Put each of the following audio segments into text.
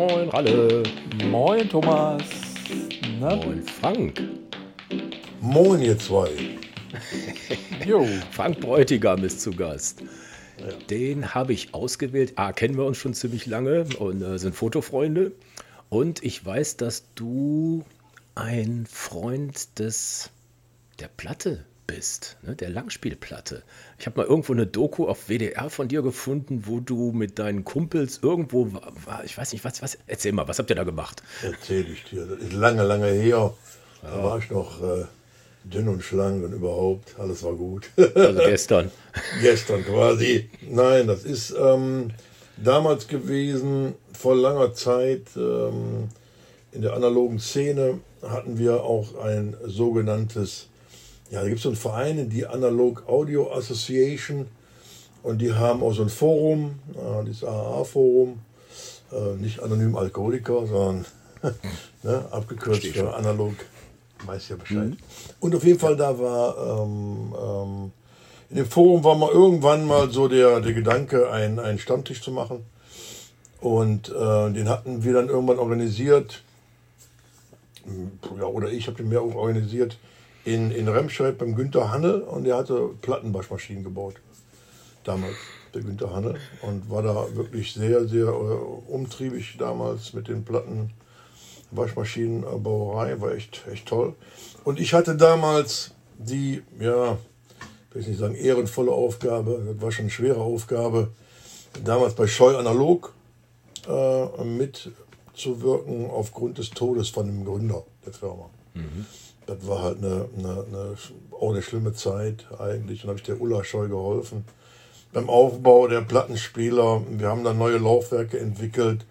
Moin Ralle. Moin Thomas. Na? Moin Frank. Moin ihr zwei. jo. Frank Bräutigam ist zu Gast. Den habe ich ausgewählt. Ah, kennen wir uns schon ziemlich lange und äh, sind Fotofreunde. Und ich weiß, dass du ein Freund des der Platte bist, ne, der Langspielplatte. Ich habe mal irgendwo eine Doku auf WDR von dir gefunden, wo du mit deinen Kumpels irgendwo war, ich weiß nicht, was, was, erzähl mal, was habt ihr da gemacht? Erzähl ich dir, das ist lange, lange her. Ja. Da war ich noch äh, dünn und schlank und überhaupt, alles war gut. Also gestern. gestern quasi. Nein, das ist ähm, damals gewesen, vor langer Zeit, ähm, in der analogen Szene hatten wir auch ein sogenanntes ja, da gibt es so einen Verein, die Analog Audio Association. Und die haben auch so ein Forum, dieses AAA-Forum. Äh, nicht anonym Alkoholiker, sondern ne, abgekürzt analog. Weiß ja Bescheid. Mhm. Und auf jeden Fall, da war ähm, ähm, in dem Forum war mal irgendwann mal so der, der Gedanke, einen Stammtisch zu machen. Und äh, den hatten wir dann irgendwann organisiert. Ja, oder ich habe den mehr organisiert in, in Remscheid beim Günter Hanne und der hatte Plattenwaschmaschinen gebaut. Damals, der Günter Hanne. Und war da wirklich sehr, sehr äh, umtriebig damals mit den Plattenwaschmaschinenbauerei. War echt, echt toll. Und ich hatte damals die, ja, will ich nicht sagen, ehrenvolle Aufgabe, das war schon eine schwere Aufgabe, damals bei Scheu Analog äh, mitzuwirken aufgrund des Todes von dem Gründer der Firma. Mhm das war halt eine, eine, eine, auch eine schlimme Zeit eigentlich. Dann habe ich der Ulla Scheu geholfen beim Aufbau der Plattenspieler. Wir haben dann neue Laufwerke entwickelt,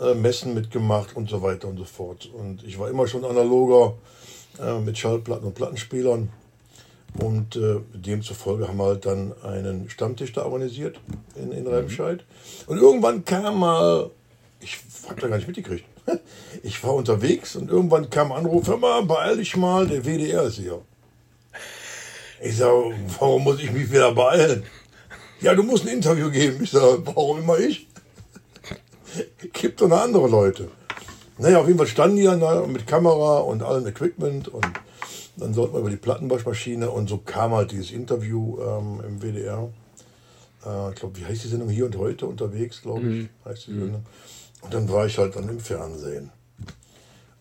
äh, Messen mitgemacht und so weiter und so fort. Und ich war immer schon analoger äh, mit Schallplatten und Plattenspielern. Und äh, demzufolge haben wir halt dann einen Stammtisch da organisiert in, in Remscheid. Und irgendwann kam mal, ich habe da gar nicht mitgekriegt, ich war unterwegs und irgendwann kam ein Anruf, hör mal, beeil dich mal, der WDR ist hier. Ich sage, warum muss ich mich wieder beeilen? Ja, du musst ein Interview geben. Ich sage, warum immer ich? Gibt doch noch andere Leute. Naja, auf jeden Fall standen die dann mit Kamera und allem Equipment und dann sollten wir über die Plattenwaschmaschine und so kam halt dieses Interview ähm, im WDR. Äh, ich glaube, wie heißt die Sendung? Hier und heute unterwegs, glaube ich, mhm. heißt die Sendung. Und dann war ich halt dann im Fernsehen.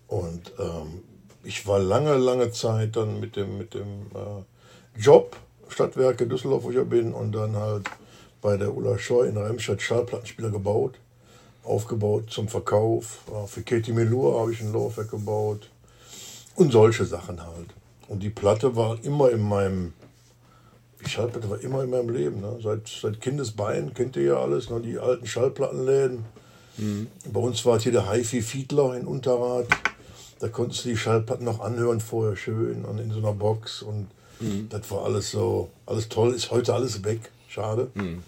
Und ähm, ich war lange, lange Zeit dann mit dem, mit dem äh, Job, Stadtwerke Düsseldorf, wo ich ja bin, und dann halt bei der Ulla Scheu in Remscheid Schallplattenspieler gebaut, aufgebaut zum Verkauf. Äh, für Katie Melur habe ich ein Laufwerk gebaut und solche Sachen halt. Und die Platte war immer in meinem, die Schallplatte war immer in meinem Leben. Ne? Seit, seit Kindesbein kennt ihr ja alles, ne? die alten Schallplattenläden Mhm. Bei uns war hier der HiFi Fiedler in Unterrad. Da konntest du die Schallplatten noch anhören vorher schön und in so einer Box. Und mhm. das war alles so, alles toll. Ist heute alles weg. Schade. Mhm.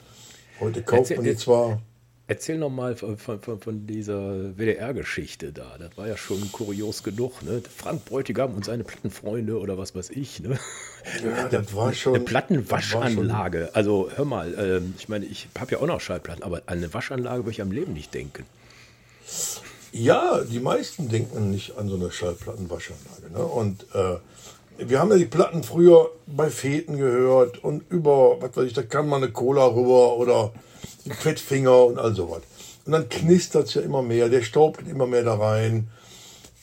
Heute kauft man die zwar. Erzähl noch mal von, von, von dieser WDR-Geschichte da. Das war ja schon kurios genug. Ne? Frank Bräutigam und seine Plattenfreunde oder was weiß ich. Ne? Ja, das war schon. Eine Plattenwaschanlage. Schon. Also hör mal, äh, ich meine, ich habe ja auch noch Schallplatten, aber an eine Waschanlage würde ich am Leben nicht denken. Ja, die meisten denken nicht an so eine Schallplattenwaschanlage. Ne? Und äh, wir haben ja die Platten früher bei Feten gehört und über, was weiß ich, da kann man eine Cola rüber oder Fettfinger und all sowas. Und dann knistert es ja immer mehr, der Staub geht immer mehr da rein.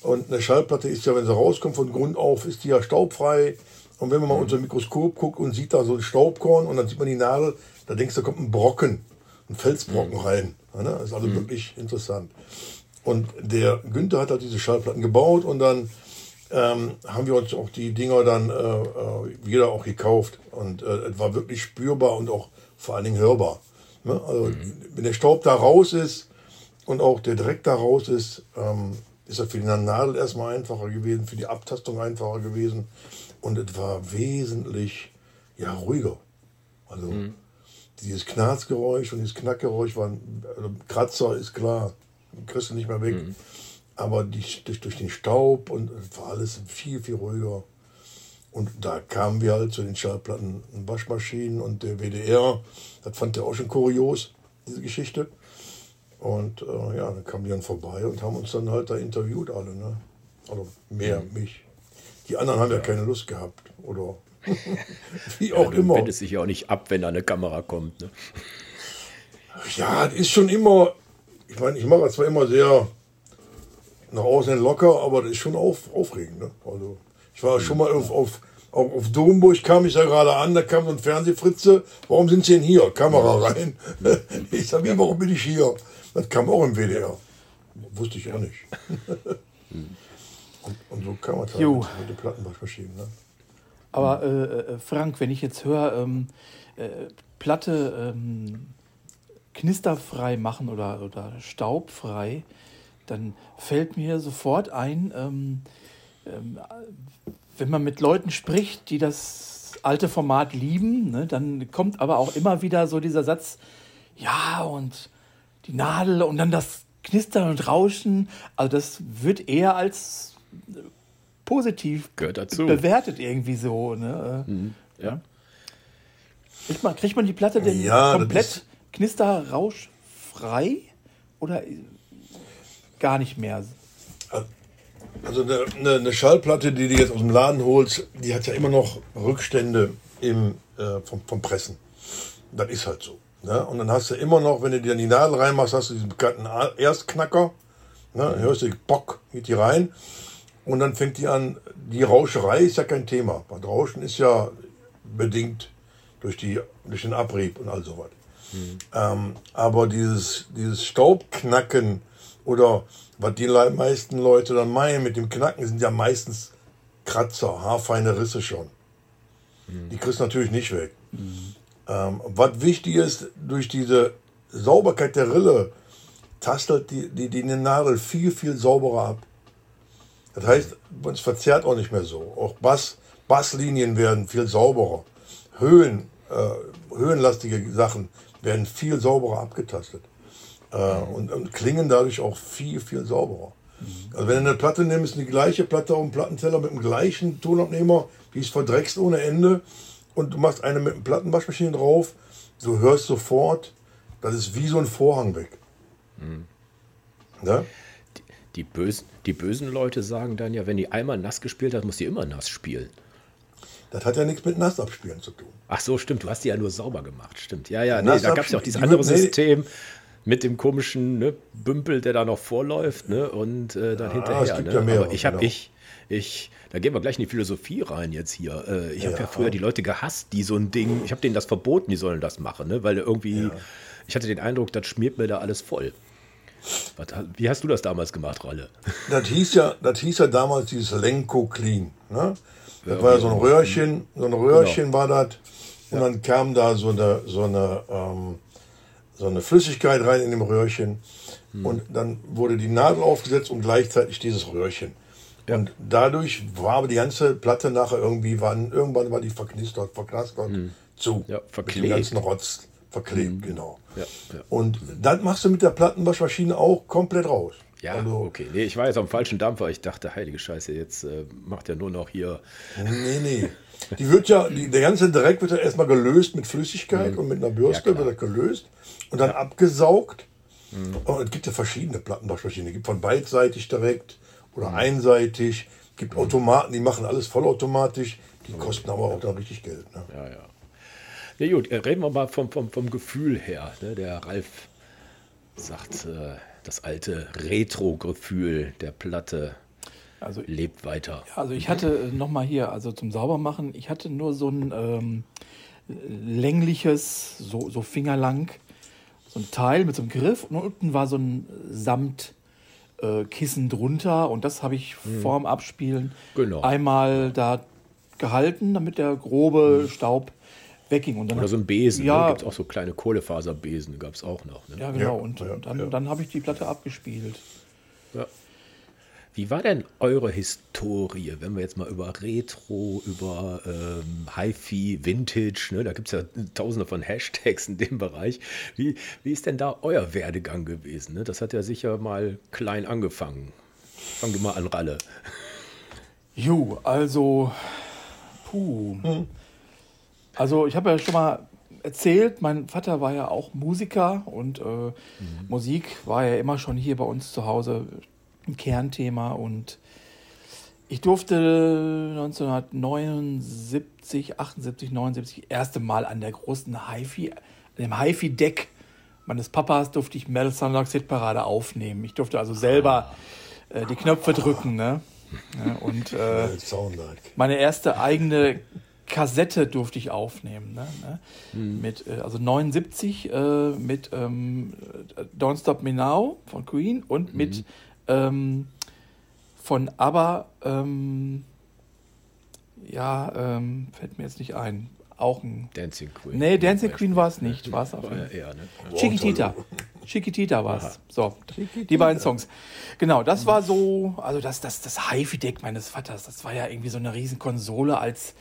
Und eine Schallplatte ist ja, wenn sie rauskommt von Grund auf, ist die ja staubfrei. Und wenn man mal mhm. unter dem Mikroskop guckt und sieht da so ein Staubkorn und dann sieht man die Nadel, da denkst du, da kommt ein Brocken, ein Felsbrocken mhm. rein. das ist also wirklich interessant. Und der Günther hat halt diese Schallplatten gebaut und dann ähm, haben wir uns auch die Dinger dann äh, äh wieder auch gekauft. Und äh, es war wirklich spürbar und auch vor allen Dingen hörbar. Ne? Also, mhm. wenn der Staub da raus ist und auch der Dreck da raus ist, ähm, ist das für die Nadel erstmal einfacher gewesen, für die Abtastung einfacher gewesen. Und es war wesentlich ja, ruhiger. Also mhm. dieses Knarzgeräusch und dieses Knackgeräusch waren, also Kratzer ist klar, kriegst du nicht mehr weg. Mhm. Aber die, durch, durch den Staub und war alles viel, viel ruhiger. Und da kamen wir halt zu den Schallplatten und Waschmaschinen und der WDR. Das fand er auch schon kurios, diese Geschichte. Und äh, ja, dann kamen die dann vorbei und haben uns dann halt da interviewt alle. Ne? Also mehr mhm. mich. Die anderen haben ja, ja keine Lust gehabt. Oder wie auch ja, immer. Wendet sich ja auch nicht ab, wenn da eine Kamera kommt. Ne? Ja, das ist schon immer, ich meine, ich mache zwar immer sehr nach außen locker, aber das ist schon auf, aufregend. Ne? Also ich war schon mal auf, auf, auf, auf Domburg, kam ich da gerade an, da kam so ein Fernsehfritze, warum sind Sie denn hier? Kamera rein. Ich sage, wie, warum bin ich hier? Das kam auch im WDR. Wusste ich auch nicht. und, und, so kam man halt mit den Plattenwaschmaschinen. Ne? Aber äh, äh, Frank, wenn ich jetzt höre, ähm, äh, Platte ähm, knisterfrei machen oder, oder staubfrei, dann fällt mir sofort ein, ähm, wenn man mit Leuten spricht, die das alte Format lieben, ne, dann kommt aber auch immer wieder so dieser Satz, ja, und die Nadel und dann das Knistern und Rauschen. Also das wird eher als positiv bewertet irgendwie so. Ne? Mhm, ja. Kriegt, man, kriegt man die Platte denn ja, komplett knisterrauschfrei oder gar nicht mehr? Also eine, eine, eine, Schallplatte, die du jetzt aus dem Laden holst, die hat ja immer noch Rückstände im, äh, vom, vom Pressen. Das ist halt so. Ne? Und dann hast du immer noch, wenn du dir die Nadel reinmachst, hast du diesen bekannten Erstknacker. Ne? Dann hörst du, Bock, geht die rein. Und dann fängt die an, die Rauscherei ist ja kein Thema. Weil Rauschen ist ja bedingt durch, die, durch den Abrieb und all sowas. Mhm. Ähm, aber dieses, dieses Staubknacken oder was die meisten Leute dann meinen mit dem Knacken, sind ja meistens Kratzer, haarfeine Risse schon. Mhm. Die kriegst du natürlich nicht weg. Mhm. Ähm, was wichtig ist, durch diese Sauberkeit der Rille tastet die, die, die Nadel viel, viel sauberer ab. Das heißt, es verzerrt auch nicht mehr so. Auch Bass, Basslinien werden viel sauberer. Höhen, äh, höhenlastige Sachen werden viel sauberer abgetastet. Äh, und, und, klingen dadurch auch viel, viel sauberer. Also wenn du eine Platte nimmst, die gleiche Platte auf dem Plattenteller mit dem gleichen Tonabnehmer, die ist verdreckst ohne Ende und du machst eine mit einem Plattenwaschmaschine drauf, du hörst sofort, das ist wie so ein Vorhang weg. Mhm. Ja? Die, die, bösen, die bösen Leute sagen dann ja, wenn die einmal nass gespielt hat, muss die immer nass spielen. Das hat ja nichts mit Nass abspielen zu tun. Ach so, stimmt. Du hast die ja nur sauber gemacht. Stimmt. Ja, ja, nee, da gab es ja auch dieses andere System mit dem komischen ne, Bümpel, der da noch vorläuft ne, und äh, dann ja, hinterher. Ne? Ja mehr, Aber ich habe genau. ich, ich, da gehen wir gleich in die Philosophie rein jetzt hier. Äh, ich habe ja. früher die Leute gehasst, die so ein Ding, ich habe denen das verboten, die sollen das machen, ne? weil irgendwie, ich hatte den Eindruck, das schmiert mir da alles voll. Was, wie hast du das damals gemacht, Ralle? Das hieß ja, das hieß ja damals dieses Lenko Clean. Ne? Das war ja so ein Röhrchen, so ein Röhrchen genau. war das. Und dann kam da so eine, so eine ähm, so eine Flüssigkeit rein in dem Röhrchen hm. und dann wurde die Nadel aufgesetzt und gleichzeitig dieses Röhrchen. Ja. Und dadurch war aber die ganze Platte nachher irgendwie, war, irgendwann war die verknistert, verknastert hm. zu. Ja, verklebt. Mit dem ganzen Rotz verklebt, hm. genau. Ja, ja. Und dann machst du mit der Plattenwaschmaschine auch komplett raus. Ja, also, okay. Nee, ich war jetzt am falschen Dampfer. Ich dachte, heilige Scheiße, jetzt äh, macht er nur noch hier. Nee, nee. Die wird ja, die, der ganze Dreck wird ja erstmal gelöst mit Flüssigkeit mhm. und mit einer Bürste wird er gelöst und dann ja. abgesaugt. Mhm. Und es gibt ja verschiedene Plattenwaschmaschinen. Es gibt von beidseitig direkt oder mhm. einseitig. Es gibt Automaten, die machen alles vollautomatisch. Die kosten aber auch dann richtig Geld. Ne? Ja, ja. Ja gut, äh, reden wir mal vom, vom, vom Gefühl her. Ne? Der Ralf sagt, äh, das alte Retro-Gefühl der Platte also, lebt weiter. Ja, also ich hatte nochmal hier, also zum Saubermachen, ich hatte nur so ein ähm, längliches, so, so fingerlang, so ein Teil mit so einem Griff und unten war so ein Samtkissen äh, drunter und das habe ich hm. vorm Abspielen genau. einmal da gehalten, damit der grobe hm. Staub wegging. Und dann Oder so ein Besen, ne? ja, ne? gibt es auch so kleine Kohlefaserbesen, gab es auch noch. Ne? Ja, genau, ja, und, ja, dann, ja. dann habe ich die Platte abgespielt. Ja. Wie war denn eure Historie, wenn wir jetzt mal über Retro, über ähm, Hi-Fi, Vintage, ne, da gibt es ja tausende von Hashtags in dem Bereich. Wie, wie ist denn da euer Werdegang gewesen? Ne? Das hat ja sicher mal klein angefangen. Fang du mal an, Ralle. Jo, also, puh. Hm. Also ich habe ja schon mal erzählt, mein Vater war ja auch Musiker und äh, mhm. Musik war ja immer schon hier bei uns zu Hause ein Kernthema und ich durfte 1979, 78, 79 erste Mal an der großen HiFi, an dem HiFi-Deck meines Papas durfte ich Mel Sunlocks Hitparade aufnehmen. Ich durfte also selber äh, die Knöpfe drücken. Ne? Ja, und äh, meine erste eigene Kassette durfte ich aufnehmen. Ne? ne? Mhm. Mit, äh, also 79 äh, mit ähm, Don't Stop Me Now von Queen und mhm. mit ähm, von ABBA, ähm, ja, ähm, fällt mir jetzt nicht ein. Auch ein. Dancing Queen. Nee, Dancing Queen war es nicht. War es auch war ja eher, ne? Chiquitita. Chiquitita war es. So, Chiquitita. die beiden Songs. Genau, das war so, also das, das, das HiFi-Deck meines Vaters, das war ja irgendwie so eine riesen Konsole als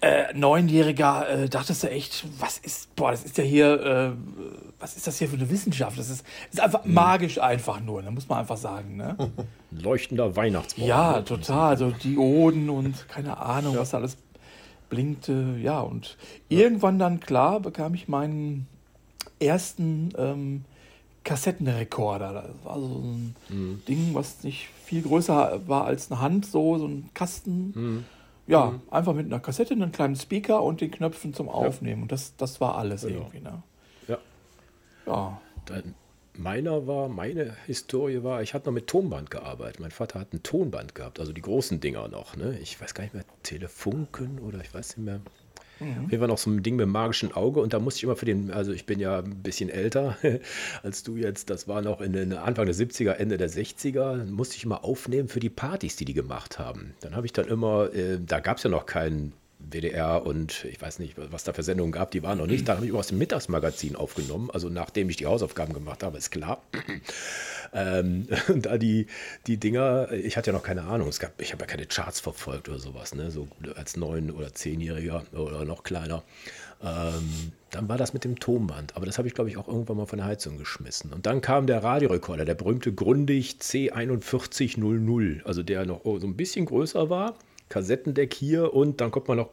äh, Neunjähriger äh, dachtest du echt, was ist, boah, das ist ja hier, äh, was ist das hier für eine Wissenschaft? Das ist, das ist einfach mhm. magisch einfach nur, da ne, muss man einfach sagen. Ne? Leuchtender Weihnachtsbaum. Ja, total. So Dioden und keine Ahnung, ja. was alles blinkte. Ja, und ja. irgendwann dann, klar, bekam ich meinen ersten ähm, Kassettenrekorder. Das war so ein mhm. Ding, was nicht viel größer war als eine Hand, so, so ein Kasten. Mhm ja, mhm. einfach mit einer Kassette, einem kleinen Speaker und den Knöpfen zum Aufnehmen. Und das, das war alles genau. irgendwie. Ne? Ja. Ja. Dann meiner war, meine Historie war, ich hatte noch mit Tonband gearbeitet. Mein Vater hat ein Tonband gehabt, also die großen Dinger noch. Ne? Ich weiß gar nicht mehr, Telefunken oder ich weiß nicht mehr. Mhm. Jeden Fall noch so ein Ding mit dem magischen Auge und da musste ich immer für den, also ich bin ja ein bisschen älter als du jetzt, das war noch in den Anfang der 70er, Ende der 60er, musste ich immer aufnehmen für die Partys, die die gemacht haben. Dann habe ich dann immer, äh, da gab es ja noch keinen WDR und ich weiß nicht, was da für Sendungen gab, die waren noch nicht. Da habe ich aus dem Mittagsmagazin aufgenommen, also nachdem ich die Hausaufgaben gemacht habe, ist klar. ähm, da die, die Dinger, ich hatte ja noch keine Ahnung, es gab, ich habe ja keine Charts verfolgt oder sowas, ne? so als neun- oder zehnjähriger oder noch kleiner. Ähm, dann war das mit dem Tonband, aber das habe ich, glaube ich, auch irgendwann mal von der Heizung geschmissen. Und dann kam der Radiorekorder, der berühmte Grundig C4100, also der noch so ein bisschen größer war Kassettendeck hier und dann kommt man noch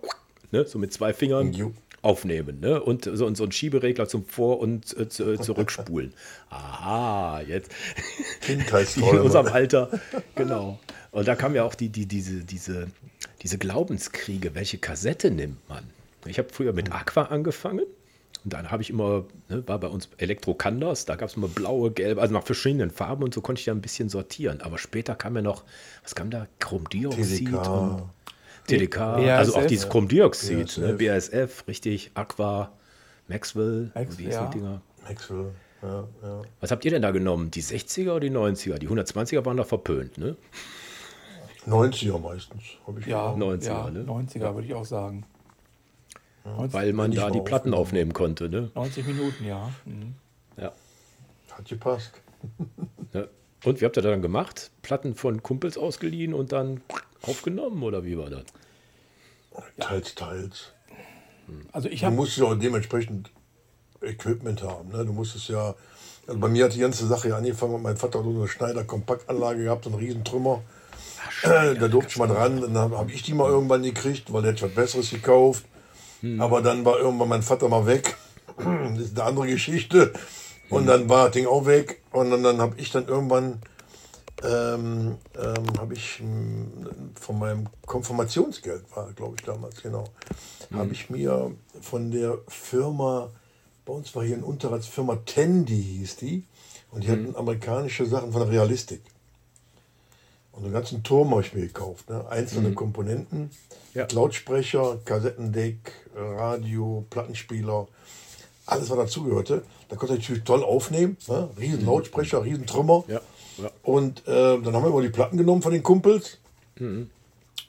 ne, so mit zwei Fingern aufnehmen ne? und so, und so ein Schieberegler zum Vor- und äh, äh, Zurückspulen. Aha, jetzt in unserem Alter, genau. Und da kam ja auch die, die, diese, diese, diese Glaubenskriege, welche Kassette nimmt man? Ich habe früher mit Aqua angefangen. Und dann habe ich immer, ne, war bei uns Elektro-Candas, da gab es immer blaue, gelbe, also nach verschiedenen Farben und so konnte ich ja ein bisschen sortieren. Aber später kam ja noch, was kam da? Chromdioxid TDK. und TDK, BASF, also auch dieses Chromdioxid, BASF. Ne, BASF, richtig, Aqua, Maxwell, Max, wie hießen ja. die Dinger? Maxwell, ja, ja. Was habt ihr denn da genommen? Die 60er oder die 90er? Die 120er waren da verpönt, ne? 90er meistens, habe ich ja, 90er, ja, ne? 90er würde ich auch sagen. Weil man da die Platten aufnehmen konnte. Ne? 90 Minuten, ja. Mhm. Ja. Hat gepasst. ja. Und wie habt ihr dann gemacht? Platten von Kumpels ausgeliehen und dann aufgenommen oder wie war das? Teils, teils. Also ich du musst ja auch dementsprechend Equipment haben. Ne? Du musstest ja, also bei mir hat die ganze Sache ja angefangen, mein Vater hat so eine Schneider-Kompaktanlage gehabt, so einen riesen Trümmer. Ach, äh, da durfte ich mal dran, dann habe ich die mal irgendwann gekriegt, weil der hätte was Besseres gekauft. Hm. Aber dann war irgendwann mein Vater mal weg. Das ist eine andere Geschichte. Und hm. dann war das Ding auch weg. Und dann, dann habe ich dann irgendwann ähm, ähm, habe ich hm, von meinem Konfirmationsgeld war, glaube ich damals genau, mhm. habe ich mir von der Firma, bei uns war hier in Unterrats Firma Tandy hieß die, und die mhm. hatten amerikanische Sachen von der Realistik. Und den ganzen Turm habe ich mir gekauft. Ne? Einzelne mhm. Komponenten, ja. Lautsprecher, Kassettendeck, Radio, Plattenspieler, alles, was dazugehörte. Da konnte ich natürlich toll aufnehmen. Ne? Riesen mhm. Lautsprecher, riesen Trümmer. Ja. Ja. Und äh, dann haben wir immer die Platten genommen von den Kumpels. Mhm.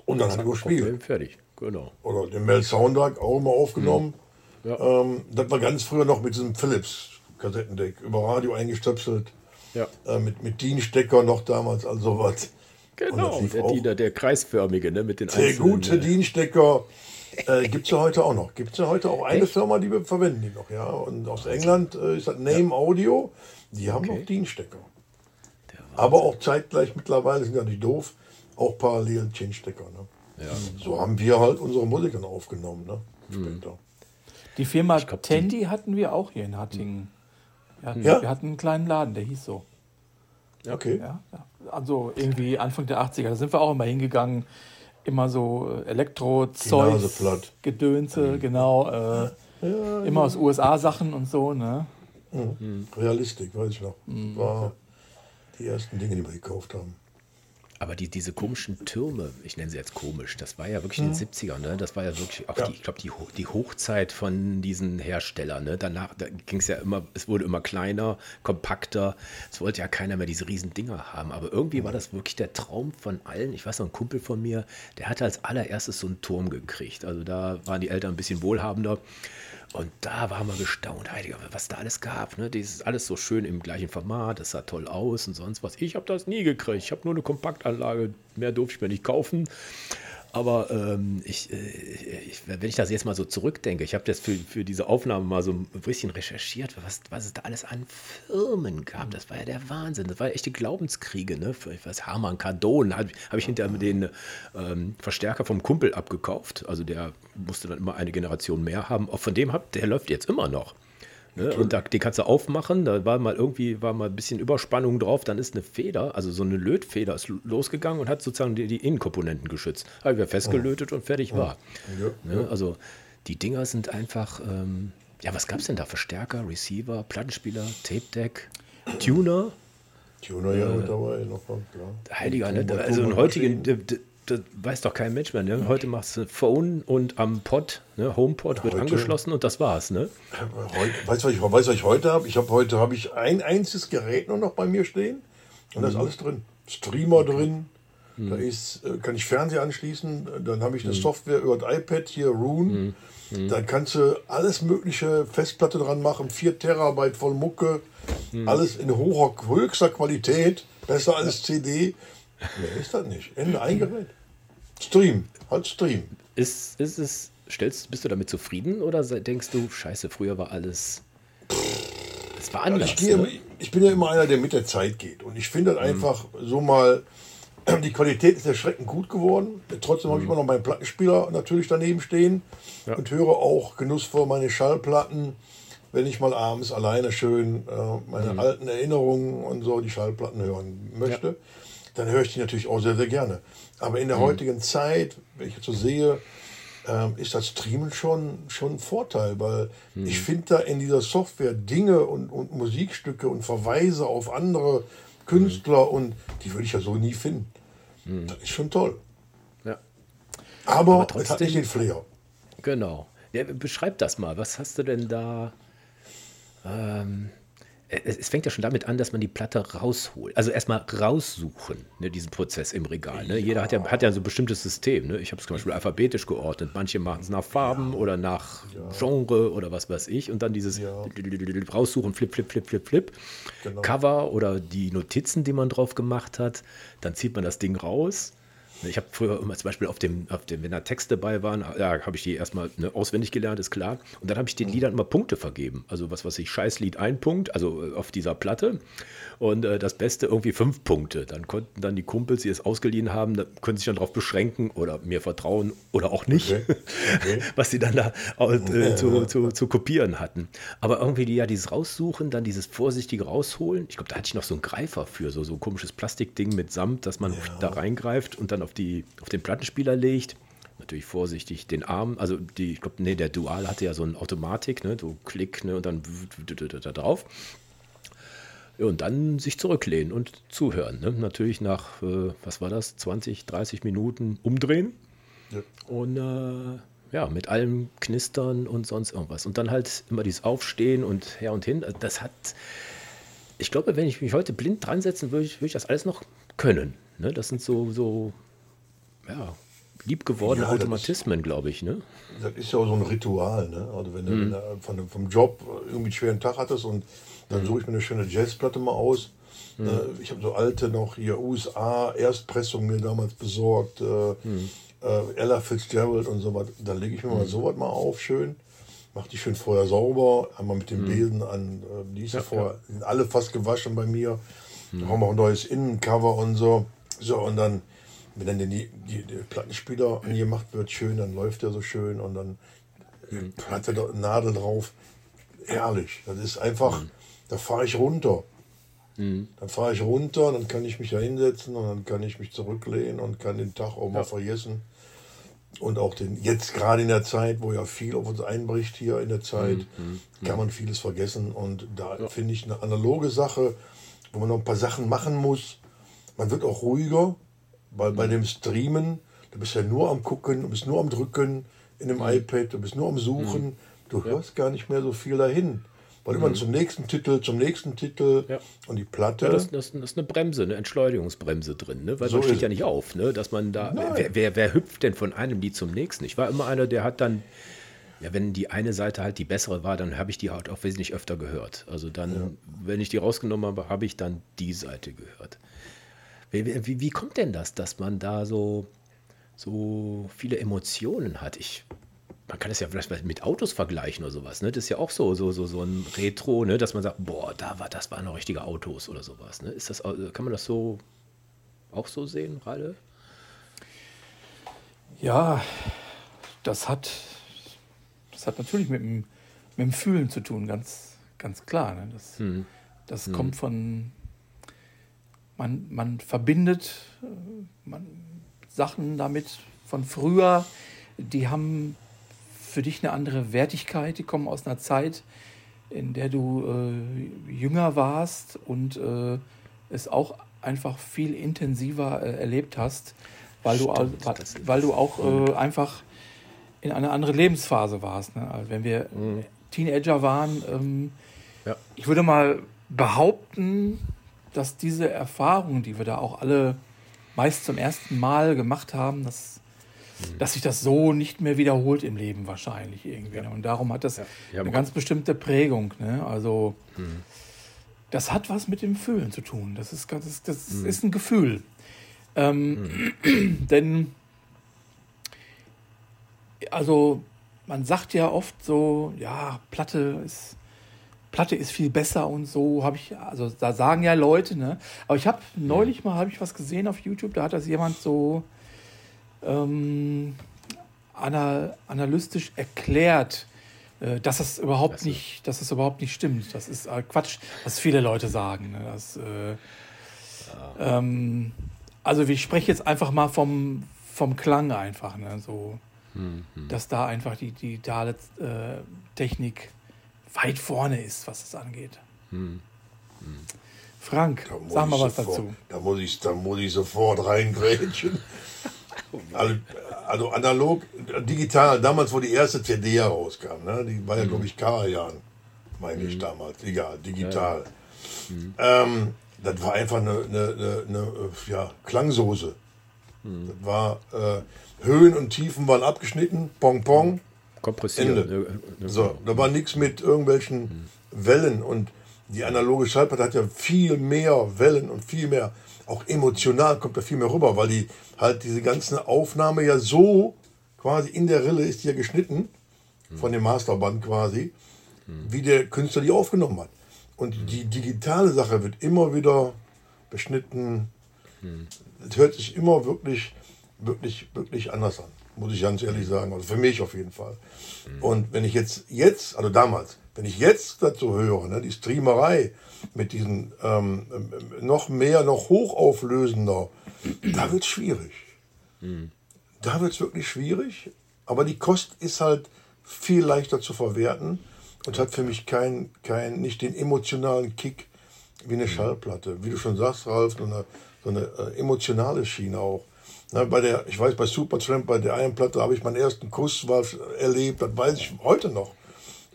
Und dann haben wir gespielt. Fertig, genau. Oder den Mel Soundtrack auch immer aufgenommen. Mhm. Ähm, das war ganz früher noch mit diesem Philips Kassettendeck über Radio eingestöpselt. Äh, mit, mit DIN-Stecker noch damals, also was. Genau, der Diener, der kreisförmige, ne, mit den Der gute DIN-Stecker äh, gibt es ja heute auch noch. Gibt es ja heute auch eine Echt? Firma, die wir verwenden die noch, ja. Und aus England äh, ist das Name ja. Audio. Die haben okay. noch DIN-Stecker. Aber auch zeitgleich mittlerweile sind ja nicht doof, auch parallel Chain-Stecker. Ne? Ja. So haben wir halt unsere Musiker aufgenommen, ne? Mhm. Später. Die Firma glaub, Tandy die... hatten wir auch hier in Hattingen. Wir hatten, ja? wir hatten einen kleinen Laden, der hieß so. Okay. Ja, also irgendwie Anfang der 80er, da sind wir auch immer hingegangen. Immer so äh, Elektro-Zeug, Gedönse, mhm. genau. Äh, ja, immer aus USA-Sachen und so, ne? Mhm. Realistik, weiß ich noch. Mhm. War die ersten Dinge, die wir gekauft haben. Aber die, diese komischen Türme, ich nenne sie jetzt komisch, das war ja wirklich in den 70ern, ne? Das war ja wirklich auch, ja. Die, ich glaube, die, die Hochzeit von diesen Herstellern. Ne? Danach da ging es ja immer, es wurde immer kleiner, kompakter. Es wollte ja keiner mehr diese riesen Dinger haben. Aber irgendwie war das wirklich der Traum von allen. Ich weiß noch, ein Kumpel von mir, der hatte als allererstes so einen Turm gekriegt. Also da waren die Eltern ein bisschen wohlhabender. Und da waren wir gestaunt, was da alles gab. Ne? Das ist alles so schön im gleichen Format, das sah toll aus und sonst was. Ich habe das nie gekriegt. Ich habe nur eine Kompaktanlage, mehr durfte ich mir nicht kaufen. Aber ähm, ich, äh, ich, wenn ich das jetzt mal so zurückdenke, ich habe das für, für diese Aufnahme mal so ein bisschen recherchiert, was, was es da alles an Firmen gab. Das war ja der Wahnsinn. Das war ja echte Glaubenskriege. Ne? Für, weiß, Harman Kardon habe hab ich hinterher den ähm, Verstärker vom Kumpel abgekauft. Also der musste dann immer eine Generation mehr haben. Auch von dem, hab, der läuft jetzt immer noch. Ne? Und da, den kannst du aufmachen, da war mal irgendwie war mal ein bisschen Überspannung drauf, dann ist eine Feder, also so eine Lötfeder ist losgegangen und hat sozusagen die, die Innenkomponenten geschützt. Habe ich festgelötet oh. und fertig oh. war. Ja, ne? Also die Dinger sind einfach, ähm, ja, was gab es denn da? Verstärker, Receiver, Plattenspieler, Tape Deck, Tuner. Tuner ja äh, dabei noch, klar. Heiliger, ne? also in heutigen, das weiß doch kein Mensch mehr. Ne? Heute machst du Phone und am Pod, ne? HomePod wird heute, angeschlossen und das war's. Ne? weißt du, was ich, weiß, was ich heute habe? Ich habe heute habe ich ein einziges Gerät nur noch bei mir stehen und da ist mhm. alles drin. Streamer okay. drin, mhm. da ist, äh, kann ich Fernseher anschließen, dann habe ich eine mhm. Software über das iPad hier, Rune. Mhm. mhm. Dann kannst du alles mögliche Festplatte dran machen, 4 Terabyte voll Mucke, mhm. alles in hoher, höchster Qualität, besser als CD. Nee, ist das nicht. Ende eingerät. Stream, halt Stream. Ist, ist es, stellst, bist du damit zufrieden oder denkst du, scheiße, früher war alles. Es war anders. Also ich, ne? ich, bin ja immer einer, der mit der Zeit geht. Und ich finde das mhm. einfach so mal. Die Qualität ist erschreckend gut geworden. Trotzdem mhm. habe ich immer noch meinen Plattenspieler natürlich daneben stehen ja. und höre auch genussvoll meine Schallplatten, wenn ich mal abends alleine schön äh, meine mhm. alten Erinnerungen und so die Schallplatten hören möchte. Ja dann höre ich die natürlich auch sehr, sehr gerne. Aber in der mhm. heutigen Zeit, wenn ich jetzt so sehe, ähm, ist das Streamen schon, schon ein Vorteil, weil mhm. ich finde da in dieser Software Dinge und, und Musikstücke und Verweise auf andere Künstler mhm. und die würde ich ja so nie finden. Mhm. Das ist schon toll. Ja. Aber, Aber trotzdem, es hat nicht den Flair. Genau. Ja, beschreib das mal. Was hast du denn da? Ähm, es fängt ja schon damit an, dass man die Platte rausholt. Also erstmal raussuchen, ne, diesen Prozess im Regal. Ne? Jeder hat ja, hat ja so ein bestimmtes System. Ne? Ich habe es zum Beispiel alphabetisch geordnet. Manche machen es nach Farben ja. oder nach ja. Genre oder was weiß ich. Und dann dieses ja. raussuchen, flip, flip, flip, flip, flip. Genau. Cover oder die Notizen, die man drauf gemacht hat. Dann zieht man das Ding raus ich habe früher immer zum Beispiel auf dem, auf dem, wenn da Texte dabei waren, ja, habe ich die erstmal ne, auswendig gelernt, ist klar. Und dann habe ich den Liedern immer Punkte vergeben. Also was weiß ich, Scheißlied ein Punkt, also äh, auf dieser Platte. Und äh, das Beste irgendwie fünf Punkte. Dann konnten dann die Kumpels, die es ausgeliehen haben, da können sich dann darauf beschränken oder mir vertrauen oder auch nicht, okay. Okay. was sie dann da äh, zu, zu, zu, kopieren hatten. Aber irgendwie die, ja dieses Raussuchen, dann dieses vorsichtige Rausholen. Ich glaube, da hatte ich noch so einen Greifer für, so, so ein komisches Plastikding mit Samt, dass man ja. da reingreift und dann auf, die, auf den Plattenspieler legt natürlich vorsichtig den Arm, also die, ich glaube, nee, der Dual hatte ja so eine Automatik, ne, so Klick, ne, und dann da drauf. Und dann sich zurücklehnen und zuhören. Ne? Natürlich nach, äh, was war das, 20, 30 Minuten umdrehen. Ja. Und äh, ja, mit allem Knistern und sonst irgendwas. Und dann halt immer dieses Aufstehen und her und hin. Das hat, ich glaube, wenn ich mich heute blind dran setzen würde, würde ich das alles noch können. Ne? Das sind so, so ja, liebgewordene ja, Automatismen, glaube ich. Ne? Das ist ja auch so ein Ritual. Ne? Also wenn, mhm. du, wenn du vom Job irgendwie einen schweren Tag hattest und dann mhm. suche ich mir eine schöne Jazzplatte mal aus. Mhm. Äh, ich habe so alte noch hier USA Erstpressungen mir damals besorgt. Äh, mhm. äh, Ella Fitzgerald und so was. Dann lege ich mir mal mhm. sowas mal auf, schön. Mach die schön vorher sauber, einmal mit dem mhm. Besen an. Äh, die ist ja, vorher, ja. sind alle fast gewaschen bei mir. Mhm. Dann haben wir auch ein neues Innencover und so. So, und dann, wenn dann die, die, die Plattenspieler angemacht wird, schön, dann läuft der so schön und dann Platte, Nadel drauf. Herrlich. Das ist einfach, mhm. da fahre ich runter. Mhm. Dann fahre ich runter, dann kann ich mich da hinsetzen und dann kann ich mich zurücklehnen und kann den Tag auch mal vergessen. Und auch den, jetzt gerade in der Zeit, wo ja viel auf uns einbricht hier in der Zeit, mhm. mhm. kann man vieles vergessen. Und da ja. finde ich eine analoge Sache, wo man noch ein paar Sachen machen muss. Man wird auch ruhiger, weil bei mhm. dem Streamen, du bist ja nur am Gucken, du bist nur am Drücken in dem mhm. iPad, du bist nur am Suchen, mhm. du hörst gar nicht mehr so viel dahin. Weil immer zum nächsten Titel, zum nächsten Titel ja. und die Platte. Ja, das, das, das, ist eine Bremse, eine Entschleunigungsbremse drin, ne? weil so man steht ja nicht auf, ne? dass man da. Wer, wer, wer, hüpft denn von einem Lied zum nächsten? Ich war immer einer, der hat dann. Ja, wenn die eine Seite halt die bessere war, dann habe ich die halt auch wesentlich öfter gehört. Also dann, ja. wenn ich die rausgenommen habe, habe ich dann die Seite gehört. Wie, wie, wie kommt denn das, dass man da so, so viele Emotionen hat? Ich man kann es ja vielleicht mit Autos vergleichen oder sowas. Ne? Das ist ja auch so, so, so, so ein Retro, ne? dass man sagt, boah, da war, das waren noch richtige Autos oder sowas. Ne? Ist das, kann man das so auch so sehen, Ralle? Ja, das hat, das hat natürlich mit dem, mit dem Fühlen zu tun, ganz, ganz klar. Ne? Das, hm. das hm. kommt von, man, man verbindet äh, man, Sachen damit von früher, die haben für dich eine andere Wertigkeit. Die kommen aus einer Zeit, in der du äh, jünger warst und äh, es auch einfach viel intensiver äh, erlebt hast, weil Stimmt, du, weil, du auch äh, einfach in eine andere Lebensphase warst. Ne? Also wenn wir mhm. Teenager waren, ähm, ja. ich würde mal behaupten, dass diese Erfahrungen, die wir da auch alle meist zum ersten Mal gemacht haben, dass Mhm. dass sich das so nicht mehr wiederholt im Leben wahrscheinlich irgendwie. Ja. Und darum hat das ja. eine ganz bestimmte Prägung. Ne? Also mhm. das hat was mit dem Fühlen zu tun. Das ist, das, das mhm. ist ein Gefühl. Ähm, mhm. denn also man sagt ja oft so, ja, Platte ist Platte ist viel besser und so habe ich, also da sagen ja Leute, ne? Aber ich habe neulich mal habe ich was gesehen auf YouTube, da hat das jemand so ähm, analytisch erklärt, äh, dass das überhaupt also. nicht, dass das überhaupt nicht stimmt. Das ist äh, Quatsch, was viele Leute sagen. Ne? Das, äh, ähm, also ich spreche jetzt einfach mal vom, vom Klang einfach, ne? so, hm, hm. dass da einfach die digitale äh, Technik weit vorne ist, was das angeht. Hm, hm. Frank, sag mal was sofort, dazu. Da muss ich, da muss ich sofort reingrätschen. Also, also, analog, digital, damals, wo die erste CD herauskam, ne? die war ja, mhm. glaube ich, Karajan, meine mhm. ich damals. Egal, digital. Ja. Mhm. Ähm, das war einfach eine, eine, eine, eine ja, Klangsoße. Mhm. Das war, äh, Höhen und Tiefen waren abgeschnitten, Pong Pong. Kompressiert. Ende. So, da war nichts mit irgendwelchen mhm. Wellen und die analoge Schallplatte hat ja viel mehr Wellen und viel mehr auch emotional kommt da viel mehr rüber, weil die halt diese ganze Aufnahme ja so quasi in der Rille ist ja geschnitten, von dem Masterband quasi, wie der Künstler die aufgenommen hat. Und die digitale Sache wird immer wieder beschnitten. Es hört sich immer wirklich, wirklich, wirklich anders an, muss ich ganz ehrlich sagen. Also für mich auf jeden Fall. Und wenn ich jetzt, jetzt, also damals, wenn ich jetzt dazu höre, ne, die Streamerei mit diesen ähm, noch mehr, noch hochauflösender, da wird es schwierig. Mhm. Da wird es wirklich schwierig, aber die Kost ist halt viel leichter zu verwerten und hat für mich kein, kein, nicht den emotionalen Kick wie eine Schallplatte. Wie du schon sagst, Ralf, so eine, so eine äh, emotionale Schiene auch. Na, bei der, ich weiß, bei Supertramp, bei der einen Platte habe ich meinen ersten Kuss war, erlebt, das weiß ich heute noch.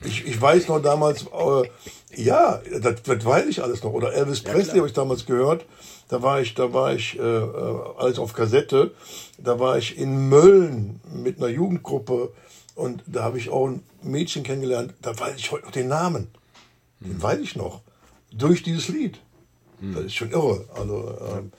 Ich, ich weiß noch damals, äh, ja, das, das weiß ich alles noch. Oder Elvis ja, Presley habe ich damals gehört. Da war ich, da war ich äh, äh, alles auf Kassette. Da war ich in Mölln mit einer Jugendgruppe und da habe ich auch ein Mädchen kennengelernt. Da weiß ich heute noch den Namen. Den mhm. weiß ich noch. Durch dieses Lied. Mhm. Das ist schon irre. Also ähm,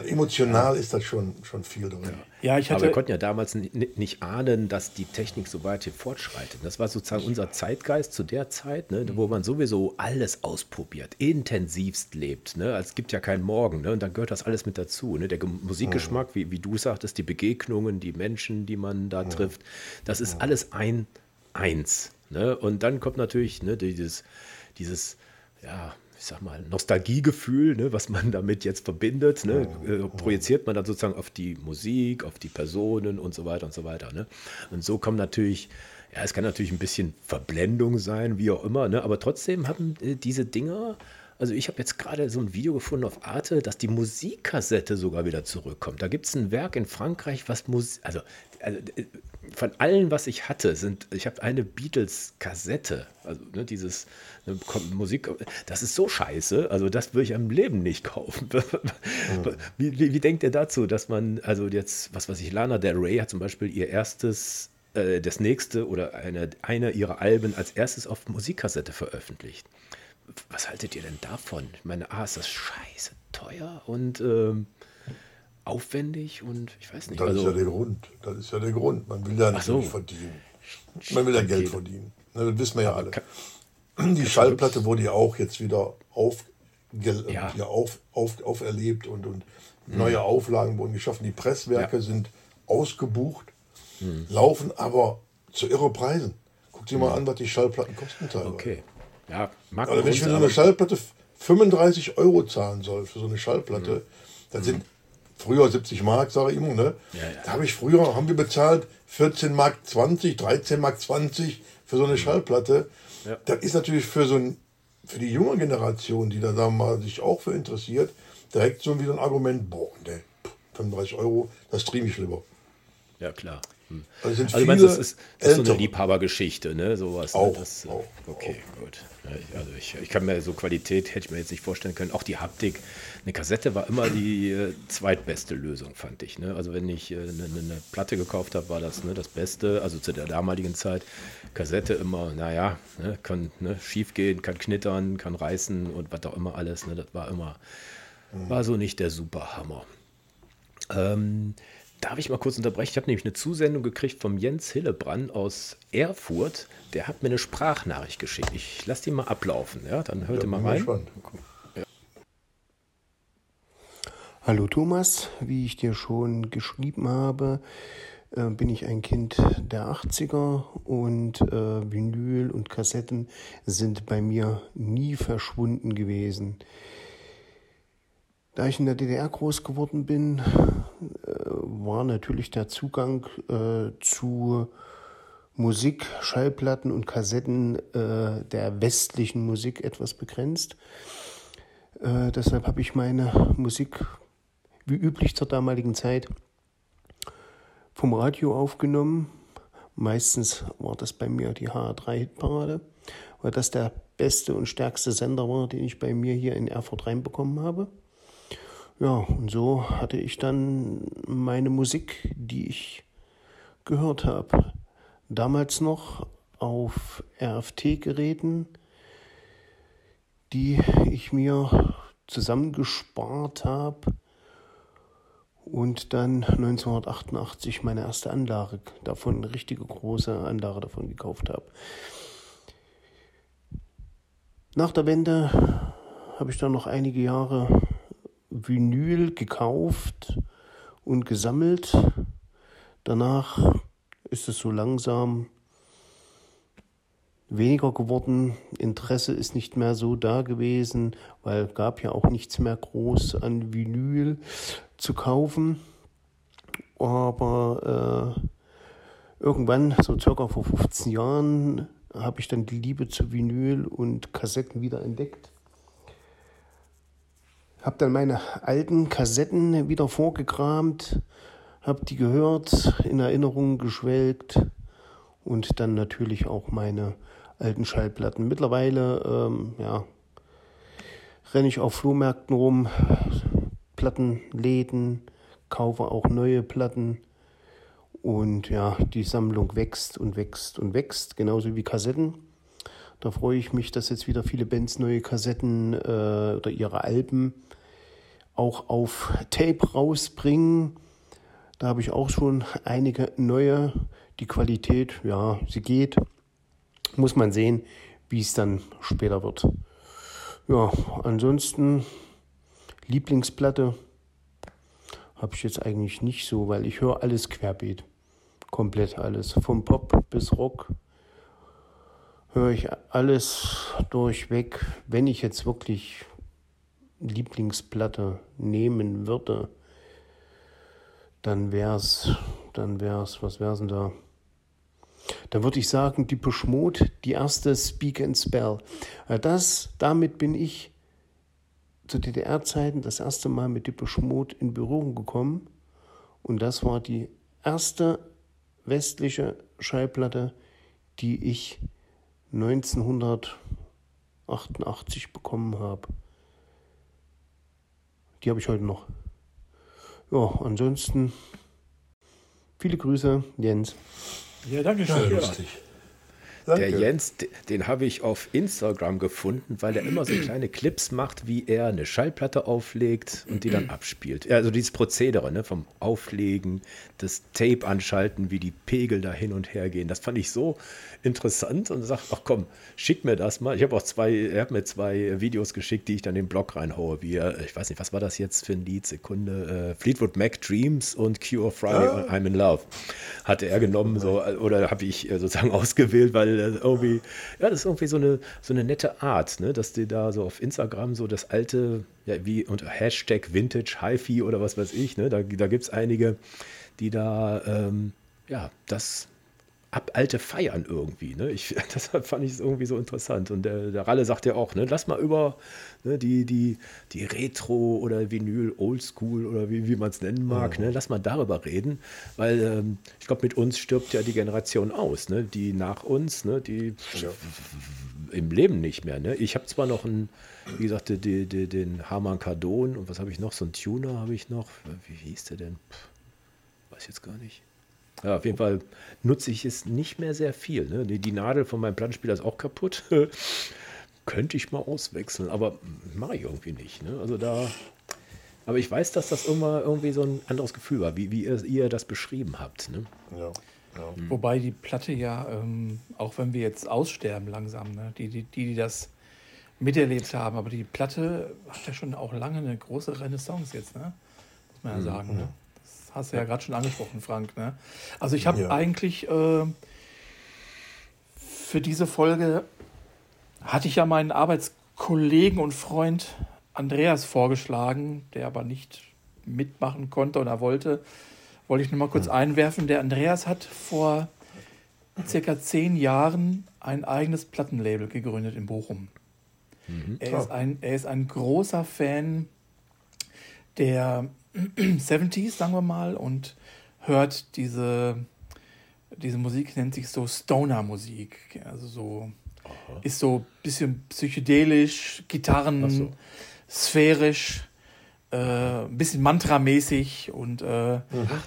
emotional ist das schon, schon viel drin. Ja, ich hatte. Aber wir konnten ja damals nicht ahnen, dass die Technik so weit hier fortschreitet. Das war sozusagen unser Zeitgeist zu der Zeit, ne, wo man sowieso alles ausprobiert, intensivst lebt. Ne? Es gibt ja keinen Morgen. Ne? Und dann gehört das alles mit dazu. Ne? Der Musikgeschmack, wie, wie du sagtest, die Begegnungen, die Menschen, die man da trifft, das ist alles ein eins. Ne? Und dann kommt natürlich ne, dieses, dieses, ja, ich sag mal, Nostalgiegefühl, ne, was man damit jetzt verbindet, ne, äh, projiziert man dann sozusagen auf die Musik, auf die Personen und so weiter und so weiter. Ne? Und so kommt natürlich, ja, es kann natürlich ein bisschen Verblendung sein, wie auch immer, ne? aber trotzdem haben äh, diese Dinger also ich habe jetzt gerade so ein Video gefunden auf Arte, dass die Musikkassette sogar wieder zurückkommt. Da gibt es ein Werk in Frankreich, was Musik, also, also, äh, von allen, was ich hatte, sind, ich habe eine Beatles-Kassette, also ne, dieses ne, Musik, das ist so scheiße, also das würde ich am Leben nicht kaufen. wie, wie, wie, denkt ihr dazu, dass man, also jetzt, was weiß ich, Lana Del Rey hat zum Beispiel ihr erstes äh, das nächste oder eine, eine ihrer Alben als erstes auf Musikkassette veröffentlicht was haltet ihr denn davon? Ich meine, A, ist das scheiße teuer und ähm, aufwendig und ich weiß nicht. Das also, ist ja der Grund. Das ist ja der Grund. Man will ja nicht so. verdienen. Man will ja Geld verdienen. Das wissen wir ja alle. Die Schallplatte wurde ja auch jetzt wieder auf, ja. ja auf, auf, auferlebt und, und mhm. neue Auflagen wurden geschaffen. Die Presswerke ja. sind ausgebucht, mhm. laufen aber zu irre Preisen. Guck dir mal mhm. an, was die Schallplatten kosten teilweise. Okay. Ja, mag Oder wenn ich für so eine Schallplatte 35 Euro zahlen soll, für so eine Schallplatte, mhm. dann sind früher 70 Mark, sage ich immer, ne? Ja, ja. Da habe ich früher, haben wir bezahlt 14 Mark 20, 13 Mark 20 für so eine mhm. Schallplatte. Ja. Das ist natürlich für so ein, für die junge Generation, die da, da mal sich auch für interessiert, direkt so wieder ein Argument, boah, ne, 35 Euro, das trieb ich lieber. Ja, klar. Hm. Also, also meinst, das ist, das ist so eine Liebhabergeschichte, ne? Sowas. Ne? Auch, ne? das, auch, okay, auch. gut. Also ich, ich kann mir so Qualität, hätte ich mir jetzt nicht vorstellen können. Auch die Haptik. Eine Kassette war immer die äh, zweitbeste Lösung, fand ich. Ne? Also wenn ich äh, eine, eine, Platte gekauft habe, war das ne, das Beste. Also zu der damaligen Zeit. Kassette immer, naja, ne, kann ne, schief gehen, kann knittern, kann reißen und was auch immer alles. Ne? Das war immer, mhm. war so nicht der Superhammer. Ähm, Darf ich mal kurz unterbrechen? Ich habe nämlich eine Zusendung gekriegt vom Jens Hillebrand aus Erfurt. Der hat mir eine Sprachnachricht geschickt. Ich lasse die mal ablaufen. Ja, dann hört ja, ihr mal rein. Ja. Hallo Thomas, wie ich dir schon geschrieben habe, äh, bin ich ein Kind der 80er und äh, Vinyl und Kassetten sind bei mir nie verschwunden gewesen. Da ich in der DDR groß geworden bin, war natürlich der Zugang äh, zu Musik, Schallplatten und Kassetten äh, der westlichen Musik etwas begrenzt. Äh, deshalb habe ich meine Musik, wie üblich zur damaligen Zeit, vom Radio aufgenommen. Meistens war das bei mir die HR3-Hitparade, weil das der beste und stärkste Sender war, den ich bei mir hier in Erfurt reinbekommen habe. Ja, und so hatte ich dann meine Musik, die ich gehört habe. Damals noch auf RFT-Geräten, die ich mir zusammengespart habe und dann 1988 meine erste Anlage davon, eine richtige große Anlage davon gekauft habe. Nach der Wende habe ich dann noch einige Jahre Vinyl gekauft und gesammelt. Danach ist es so langsam weniger geworden. Interesse ist nicht mehr so da gewesen, weil gab ja auch nichts mehr groß an Vinyl zu kaufen. Aber äh, irgendwann, so circa vor 15 Jahren, habe ich dann die Liebe zu Vinyl und Kassetten wieder entdeckt habe dann meine alten Kassetten wieder vorgekramt, habe die gehört, in Erinnerungen geschwelgt und dann natürlich auch meine alten Schallplatten. Mittlerweile ähm, ja, renne ich auf Flohmärkten rum, Plattenläden, kaufe auch neue Platten und ja, die Sammlung wächst und wächst und wächst, genauso wie Kassetten. Da freue ich mich, dass jetzt wieder viele Bands neue Kassetten äh, oder ihre Alben auch auf Tape rausbringen. Da habe ich auch schon einige neue. Die Qualität, ja, sie geht. Muss man sehen, wie es dann später wird. Ja, ansonsten Lieblingsplatte habe ich jetzt eigentlich nicht so, weil ich höre alles querbeet. Komplett alles. Vom Pop bis Rock, höre ich alles durchweg. Wenn ich jetzt wirklich Lieblingsplatte nehmen würde, dann wär's, dann wär's, was wär's denn da? Dann würde ich sagen, die Mode, die erste Speak and Spell. Das, damit bin ich zu DDR-Zeiten das erste Mal mit Depeche Mode in Berührung gekommen. Und das war die erste westliche Schallplatte, die ich 1988 bekommen habe. Die habe ich heute noch. Ja, ansonsten viele Grüße, Jens. Ja, danke schön. Ja, lustig. Danke. Der Jens, den habe ich auf Instagram gefunden, weil er immer so kleine Clips macht, wie er eine Schallplatte auflegt und die dann abspielt. Also dieses Prozedere ne, vom Auflegen, das Tape anschalten, wie die Pegel da hin und her gehen. Das fand ich so interessant und sagt, ach komm, schick mir das mal. Ich habe auch zwei, er hat mir zwei Videos geschickt, die ich dann in den Blog reinhaue. Wie er, ich weiß nicht, was war das jetzt für ein Lied? Sekunde. Äh, Fleetwood Mac Dreams und Cure Friday ah. I'm in Love. Hatte er genommen, so, oder habe ich äh, sozusagen ausgewählt, weil irgendwie, ja, das ist irgendwie so eine, so eine nette Art, ne? dass die da so auf Instagram so das alte, ja, wie unter Hashtag Vintage HiFi oder was weiß ich, ne? da, da gibt es einige, die da, ähm, ja, das ab alte feiern irgendwie. Ne? Ich, deshalb fand ich es irgendwie so interessant. Und der, der Ralle sagt ja auch, ne, lass mal über ne, die, die, die Retro oder Vinyl, Oldschool oder wie, wie man es nennen mag, mhm. ne, lass mal darüber reden. Weil ähm, ich glaube, mit uns stirbt ja die Generation aus, ne? die nach uns, ne, die ja. im Leben nicht mehr. Ne? Ich habe zwar noch einen, wie gesagt, die, die, den Harman Kardon und was habe ich noch? So einen Tuner habe ich noch. Wie hieß der denn? Puh, weiß jetzt gar nicht. Ja, auf jeden Fall nutze ich es nicht mehr sehr viel. Ne? Die, die Nadel von meinem Plattenspieler ist auch kaputt. Könnte ich mal auswechseln, aber mache ich irgendwie nicht. Ne? Also da. Aber ich weiß, dass das immer irgendwie so ein anderes Gefühl war, wie, wie ihr, ihr das beschrieben habt. Ne? Ja. Ja. Mhm. Wobei die Platte ja, ähm, auch wenn wir jetzt aussterben langsam, ne? die, die, die, die das miterlebt haben, aber die Platte hat ja schon auch lange eine große Renaissance jetzt, ne? muss man ja mhm. sagen. Ne? Hast du ja, gerade schon angesprochen, Frank. Ne? Also ich habe ja. eigentlich äh, für diese Folge hatte ich ja meinen Arbeitskollegen und Freund Andreas vorgeschlagen, der aber nicht mitmachen konnte oder wollte. Wollte ich nur mal kurz hm. einwerfen. Der Andreas hat vor circa zehn Jahren ein eigenes Plattenlabel gegründet in Bochum. Mhm. Er, ist ein, er ist ein großer Fan der 70s, sagen wir mal, und hört diese, diese Musik, nennt sich so Stoner-Musik. Also so, Aha. ist so ein bisschen psychedelisch, Gitarren, so. sphärisch, äh, ein bisschen mantramäßig und. Äh, Ach,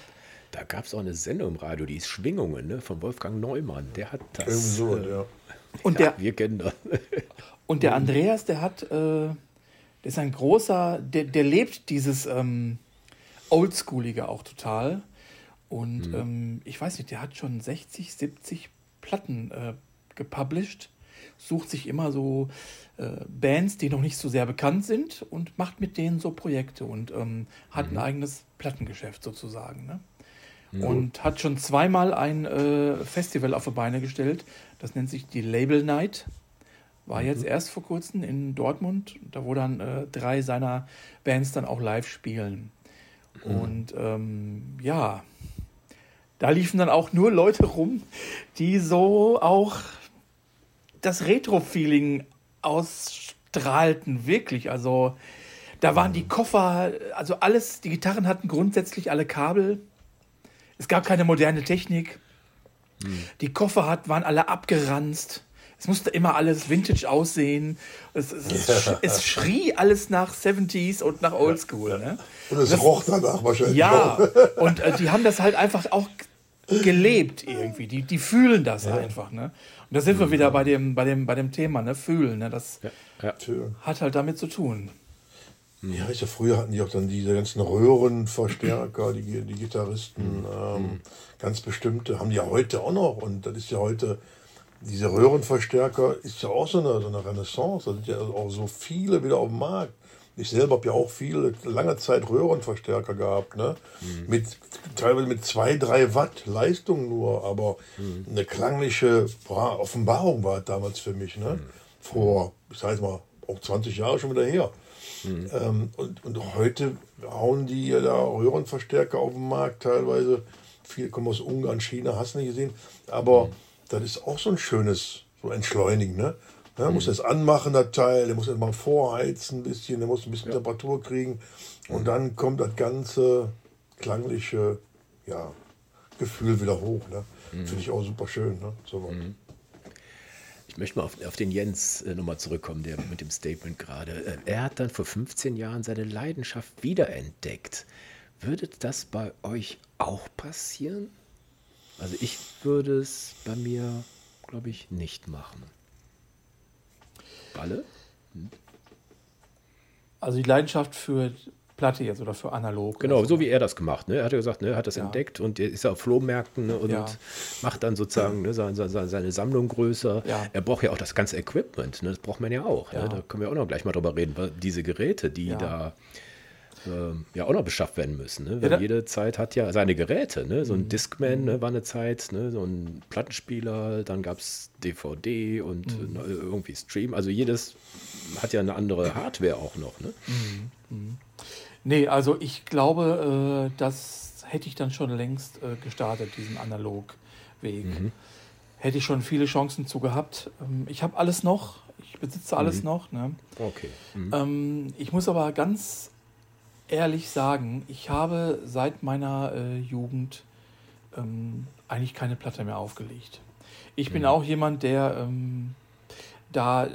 da gab es auch eine Sendung im Radio, die ist Schwingungen, ne, von Wolfgang Neumann. Der hat das. So, äh, ja. Und ja, der, wir kennen das. Und der Andreas, der hat, äh, der ist ein großer, der, der lebt dieses. Ähm, Oldschoolige auch total. Und mhm. ähm, ich weiß nicht, der hat schon 60, 70 Platten äh, gepublished, sucht sich immer so äh, Bands, die noch nicht so sehr bekannt sind und macht mit denen so Projekte und ähm, hat mhm. ein eigenes Plattengeschäft sozusagen. Ne? Mhm. Und hat schon zweimal ein äh, Festival auf die Beine gestellt. Das nennt sich die Label Night. War jetzt mhm. erst vor kurzem in Dortmund, da wo dann äh, drei seiner Bands dann auch live spielen. Mhm. Und ähm, ja, da liefen dann auch nur Leute rum, die so auch das Retro-Feeling ausstrahlten, wirklich. Also da waren die. Koffer, also alles, die Gitarren hatten grundsätzlich alle Kabel. Es gab keine moderne Technik. Mhm. Die Koffer hat, waren alle abgeranzt. Es musste immer alles Vintage aussehen. Es, es, es, es schrie alles nach 70s und nach Oldschool. Ne? Und es das, roch danach wahrscheinlich. Ja, und äh, die haben das halt einfach auch gelebt irgendwie. Die, die fühlen das ja. einfach. Ne? Und da sind wir wieder bei dem, bei dem, bei dem Thema, ne? Fühlen. Ne? Das ja. hat halt damit zu tun. Ja, ich ja, früher hatten die auch dann diese ganzen Röhrenverstärker, die, die Gitarristen, mhm. ähm, ganz bestimmte, haben die ja heute auch noch. Und das ist ja heute diese Röhrenverstärker ist ja auch so eine, so eine Renaissance. Da sind ja auch so viele wieder auf dem Markt. ich selber habe ja auch viele, lange Zeit Röhrenverstärker gehabt, ne? Mhm. Mit, teilweise mit zwei, drei Watt Leistung nur, aber mhm. eine klangliche boah, Offenbarung war damals für mich, ne? Mhm. Vor, ich sag mal, auch 20 Jahre schon wieder her. Mhm. Ähm, und, und heute hauen die ja da Röhrenverstärker auf den Markt, teilweise. Viele kommen aus Ungarn, China, hast du nicht gesehen. Aber mhm. Das ist auch so ein schönes, so entschleunigen, ne? Ja, muss das anmachen, das Teil, der muss erstmal vorheizen ein bisschen, der muss ein bisschen ja. Temperatur kriegen. Und dann kommt das ganze klangliche ja, Gefühl wieder hoch. Ne? Mhm. Finde ich auch super schön. Ne? So mhm. Ich möchte mal auf, auf den Jens äh, nochmal zurückkommen, der mit dem Statement gerade. Äh, er hat dann vor 15 Jahren seine Leidenschaft wiederentdeckt. Würde das bei euch auch passieren? Also ich würde es bei mir, glaube ich, nicht machen. Balle? Hm. Also die Leidenschaft für Platte jetzt oder für analog. Genau, also. so wie er das gemacht. Ne? Er hat ja gesagt, ne, er hat das ja. entdeckt und er ist auf Flohmärkten ne, und ja. macht dann sozusagen ne, seine, seine, seine, Sammlung größer. Ja. Er braucht ja auch das ganze Equipment. Ne? Das braucht man ja auch. Ja. Da können wir auch noch gleich mal drüber reden. Weil diese Geräte, die da ja auch noch beschafft werden müssen. Ne? Weil ja, jede Zeit hat ja seine Geräte. Ne? So ein mhm. Discman ne, war eine Zeit, ne? so ein Plattenspieler, dann gab es DVD und mhm. ne, irgendwie Stream. Also jedes hat ja eine andere Hardware auch noch. Ne? Mhm. mhm. Nee, also ich glaube, äh, das hätte ich dann schon längst äh, gestartet, diesen Analogweg. Mhm. Hätte ich schon viele Chancen zu gehabt. Ähm, ich habe alles noch, ich besitze alles mhm. noch. Ne? Okay. Ähm, ich muss aber ganz ehrlich sagen, ich habe seit meiner äh, Jugend ähm, eigentlich keine Platte mehr aufgelegt. Ich bin mhm. auch jemand, der ähm, da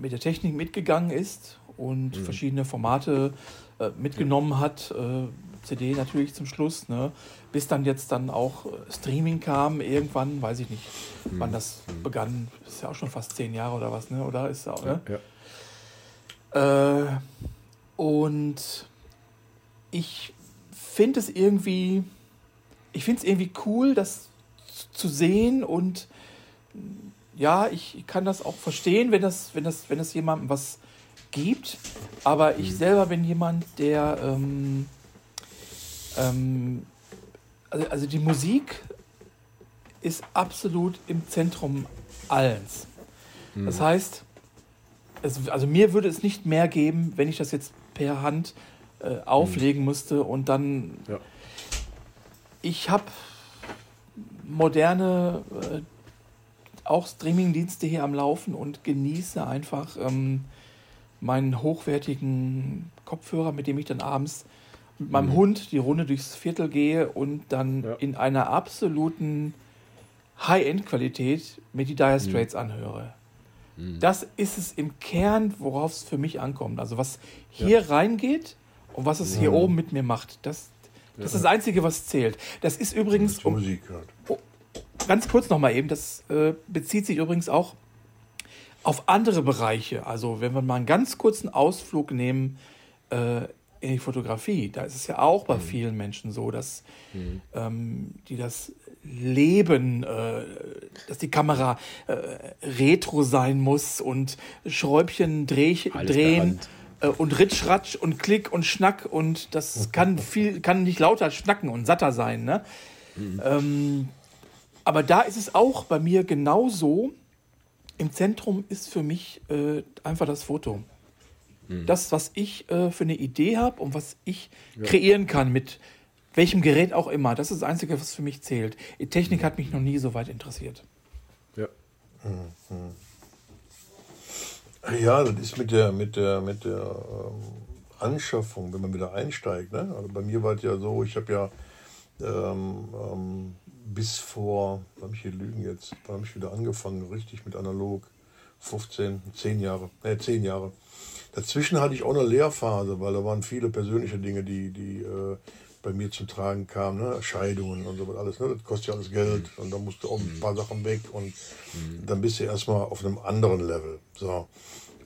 mit der Technik mitgegangen ist und mhm. verschiedene Formate äh, mitgenommen hat. Äh, CD natürlich zum Schluss, ne? bis dann jetzt dann auch äh, Streaming kam, irgendwann, weiß ich nicht, mhm. wann das mhm. begann, ist ja auch schon fast zehn Jahre oder was, ne? oder ist auch, ne? Ja. Äh, und ich finde es irgendwie, ich finde es irgendwie cool, das zu sehen und ja, ich kann das auch verstehen, wenn das, wenn das, wenn das jemandem was gibt. Aber ich mhm. selber bin jemand, der ähm, ähm, also, also die Musik ist absolut im Zentrum allens. Mhm. Das heißt, es, also mir würde es nicht mehr geben, wenn ich das jetzt per Hand äh, auflegen musste und dann. Ja. Ich habe moderne äh, auch Streaming-Dienste hier am Laufen und genieße einfach ähm, meinen hochwertigen Kopfhörer, mit dem ich dann abends mit meinem mhm. Hund die Runde durchs Viertel gehe und dann ja. in einer absoluten High-End-Qualität mir die Dire mhm. Straits mhm. anhöre. Mhm. Das ist es im Kern, worauf es für mich ankommt. Also was hier ja. reingeht, und was es ja. hier oben mit mir macht. Das, das ist das Einzige, was zählt. Das ist übrigens. Um, Musik hört. Oh, ganz kurz nochmal eben, das äh, bezieht sich übrigens auch auf andere Bereiche. Also, wenn wir mal einen ganz kurzen Ausflug nehmen äh, in die Fotografie, da ist es ja auch bei mhm. vielen Menschen so, dass mhm. ähm, die das Leben, äh, dass die Kamera äh, retro sein muss und Schräubchen dreh, drehen äh, und Ritsch, Ratsch und Klick und Schnack und das kann viel, kann nicht lauter schnacken und satter sein, ne? Mhm. Ähm, aber da ist es auch bei mir genauso. Im Zentrum ist für mich äh, einfach das Foto. Mhm. Das, was ich äh, für eine Idee habe und was ich ja. kreieren kann mit welchem Gerät auch immer. Das ist das Einzige, was für mich zählt. Die Technik mhm. hat mich noch nie so weit interessiert. Ja. Ja, das ist mit der, mit der, mit der ähm, Anschaffung, wenn man wieder einsteigt. Ne? Also bei mir war es ja so, ich habe ja ähm, ähm, bis vor, habe ich hier lügen jetzt, da habe ich wieder angefangen, richtig mit analog. 15, 10 Jahre, äh, 10 Jahre. Dazwischen hatte ich auch eine Lehrphase, weil da waren viele persönliche Dinge, die, die äh, bei mir zum Tragen kamen, ne? Scheidungen und so was alles. Ne? Das kostet ja alles Geld und da musst du auch ein paar Sachen weg und mhm. dann bist du erstmal auf einem anderen Level. So.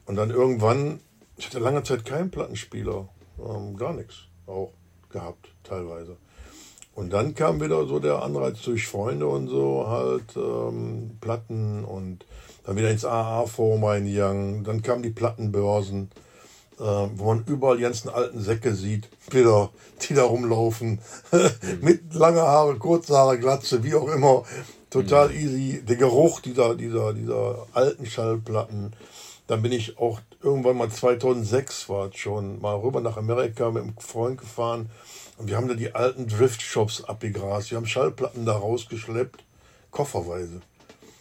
Und dann irgendwann, ich hatte lange Zeit keinen Plattenspieler, ähm, gar nichts auch gehabt, teilweise. Und dann kam wieder so der Anreiz durch Freunde und so, halt ähm, Platten und dann wieder ins AA-Forum reingegangen. Dann kamen die Plattenbörsen. Äh, wo man überall die ganzen alten Säcke sieht, Bilder, die da rumlaufen, mit langer Haare, kurze Haare, Glatze, wie auch immer. Total mhm. easy. Der Geruch dieser, dieser, dieser alten Schallplatten. Dann bin ich auch irgendwann mal 2006 war schon mal rüber nach Amerika mit einem Freund gefahren und wir haben da die alten Drift-Shops abgegrast. Wir haben Schallplatten da rausgeschleppt, kofferweise.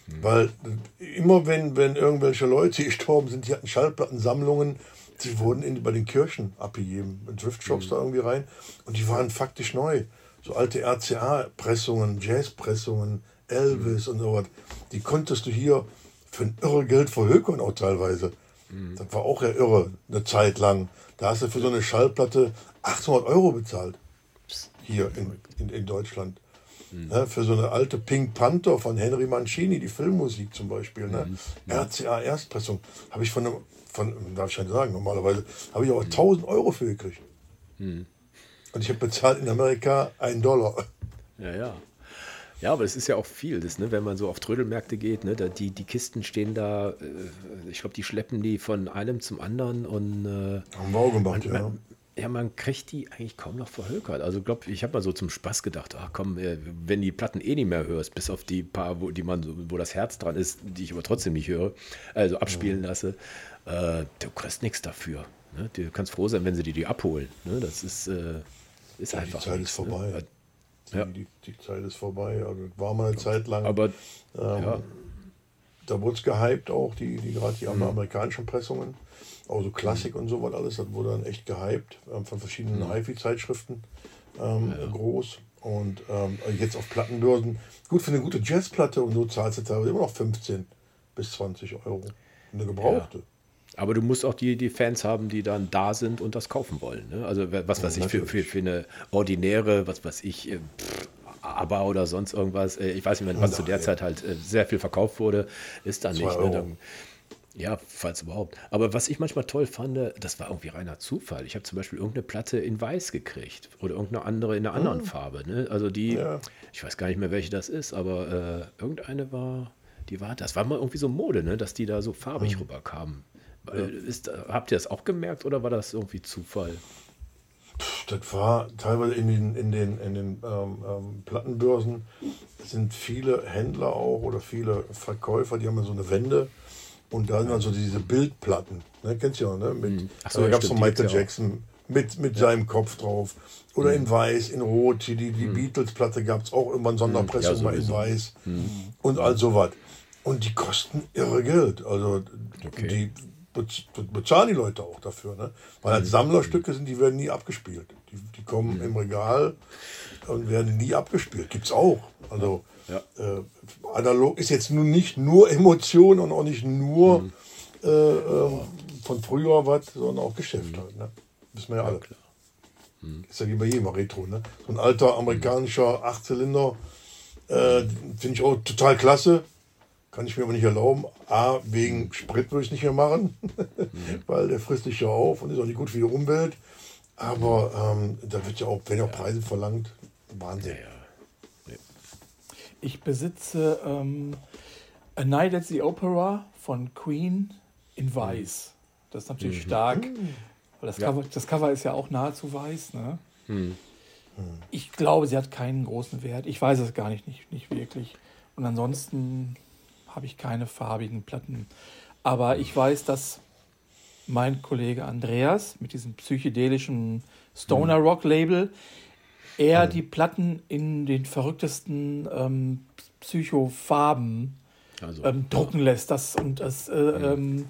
Mhm. Weil immer wenn, wenn irgendwelche Leute gestorben sind, die hatten Schallplattensammlungen, die wurden in, bei den Kirchen abgegeben, in Drift-Shops mhm. da irgendwie rein und die waren faktisch neu. So alte RCA-Pressungen, Jazz-Pressungen, Elvis mhm. und so was. Die konntest du hier für ein irre Geld verhökern auch teilweise. Mhm. Das war auch ja irre, eine Zeit lang. Da hast du für so eine Schallplatte 800 Euro bezahlt. Hier in, in, in Deutschland. Mhm. Ne, für so eine alte Pink Panther von Henry Mancini, die Filmmusik zum Beispiel. Ne? Mhm. RCA Erstpressung. Habe ich von einem, von, darf ich nicht sagen, normalerweise, habe ich auch 1000 Euro für gekriegt. Mhm. Und ich habe bezahlt in Amerika einen Dollar. Ja, ja. Ja, aber es ist ja auch viel, das, ne, wenn man so auf Trödelmärkte geht, ne, da, die, die Kisten stehen da, äh, ich glaube, die schleppen die von einem zum anderen und äh, Haben wir auch gemacht, man, ja. Man, ja, man kriegt die eigentlich kaum noch verhökert. Also glaub, ich habe mal so zum Spaß gedacht, ach komm, äh, wenn die Platten eh nicht mehr hörst, bis auf die paar, wo, die man, wo das Herz dran ist, die ich aber trotzdem nicht höre, also abspielen mhm. lasse, äh, du kriegst nichts dafür. Ne? Du kannst froh sein, wenn sie dir die abholen. Ne? Das ist, äh, ist ja, einfach. Die Zeit nichts, ist ne? vorbei. Ne? Ja. Die, die, Zeit ist vorbei. Also war mal eine Zeit lang. Aber ähm, ja. da wurde es gehypt auch, die, die gerade die mhm. amerikanischen Pressungen. Auch so Klassik mhm. und so was alles, das wurde dann echt gehypt ähm, von verschiedenen mhm. HiFi-Zeitschriften ähm, ja. groß. Und ähm, jetzt auf Plattenbörsen, gut für eine gute Jazzplatte und so zahlst du teilweise immer noch 15 bis 20 Euro. Eine gebrauchte. Ja. Aber du musst auch die, die Fans haben, die dann da sind und das kaufen wollen. Ne? Also was weiß ja, ich, für, für, für eine ordinäre, was weiß ich, äh, pff, aber oder sonst irgendwas, äh, ich weiß nicht was zu der Zeit halt äh, sehr viel verkauft wurde, ist dann nicht. Ne? Dann, ja, falls überhaupt. Aber was ich manchmal toll fand, das war irgendwie reiner Zufall. Ich habe zum Beispiel irgendeine Platte in weiß gekriegt oder irgendeine andere in einer anderen oh. Farbe. Ne? Also die, ja. ich weiß gar nicht mehr, welche das ist, aber äh, irgendeine war, die war, das war mal irgendwie so Mode, ne? dass die da so farbig mhm. rüberkamen. Ja. Ist, habt ihr das auch gemerkt oder war das irgendwie Zufall? Das war teilweise in den, in den, in den ähm, ähm, Plattenbörsen sind viele Händler auch oder viele Verkäufer, die haben ja so eine Wende und da sind also diese Bildplatten. Ne, kennst du ja, ne? Mit, hm. so, da gab es von Michael Jackson mit, mit ja. seinem Kopf drauf. Oder mhm. in weiß, in rot. Die, die mhm. Beatles-Platte gab es auch irgendwann Sonderpressung ja, mal in weiß. Mhm. Und all sowas. Und die kosten irre Geld. Also okay. die bezahlen die Leute auch dafür. Ne? Weil halt Sammlerstücke sind, die werden nie abgespielt. Die, die kommen im Regal und werden nie abgespielt. Gibt es auch. Also ja. äh, analog ist jetzt nun nicht nur Emotion und auch nicht nur mhm. äh, äh, von früher was, sondern auch Geschäft mhm. halt. Ne? Wissen wir ja, ja alle. Klar. Mhm. Ist ja wie bei jedem Retro. Ne? So ein alter amerikanischer Achtzylinder äh, finde ich auch total klasse. Kann ich mir aber nicht erlauben. A, wegen Sprit würde ich nicht mehr machen, mhm. weil der frisst sich ja auf und ist auch nicht gut für die Umwelt. Aber ähm, da wird ja auch, wenn ja auch Preise verlangt, Wahnsinn. Ja, ja. Ich besitze ähm, A Night at the Opera von Queen in Weiß. Das ist natürlich mhm. stark. Mhm. Weil das, ja. Cover, das Cover ist ja auch nahezu weiß. Ne? Mhm. Ich glaube, sie hat keinen großen Wert. Ich weiß es gar nicht, nicht, nicht wirklich. Und ansonsten habe ich keine farbigen Platten. Aber ich weiß, dass mein Kollege Andreas mit diesem psychedelischen Stoner Rock Label, er die Platten in den verrücktesten ähm, Psychofarben also, ähm, drucken lässt. Das, und das äh, ähm,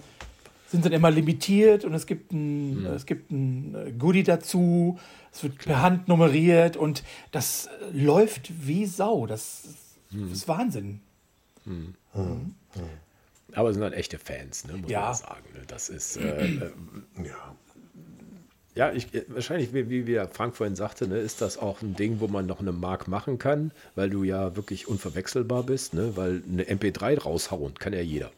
sind dann immer limitiert und es gibt ein, mhm. es gibt ein äh, Goodie dazu. Es wird Klar. per Hand nummeriert und das äh, läuft wie Sau. Das, mhm. ist Wahnsinn. Mhm. Mhm. Aber sind halt echte Fans, ne, muss ja. man sagen. Ne? Das ist, äh, äh, ja. Ja, ich, äh, wahrscheinlich, wie, wie, wie Frank vorhin sagte, ne, ist das auch ein Ding, wo man noch eine Mark machen kann, weil du ja wirklich unverwechselbar bist, ne, weil eine MP3 raushauen kann ja jeder.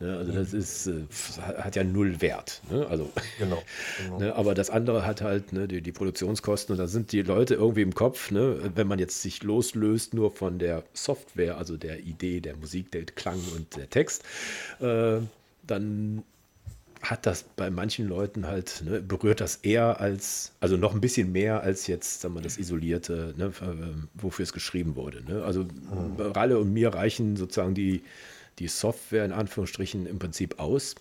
Ne, also das ist, äh, hat ja null Wert. Ne? Also, genau. genau. Ne, aber das andere hat halt ne, die, die, Produktionskosten und da sind die Leute irgendwie im Kopf, ne, wenn man jetzt sich loslöst nur von der Software, also der Idee, der Musik, der Klang und der Text, äh, dann hat das bei manchen Leuten halt, ne, berührt das eher als, also noch ein bisschen mehr als jetzt, sagen wir, das Isolierte, ne, wofür es geschrieben wurde. Ne? Also mhm. Ralle und mir reichen sozusagen die, die Software in Anführungsstrichen im Prinzip aus.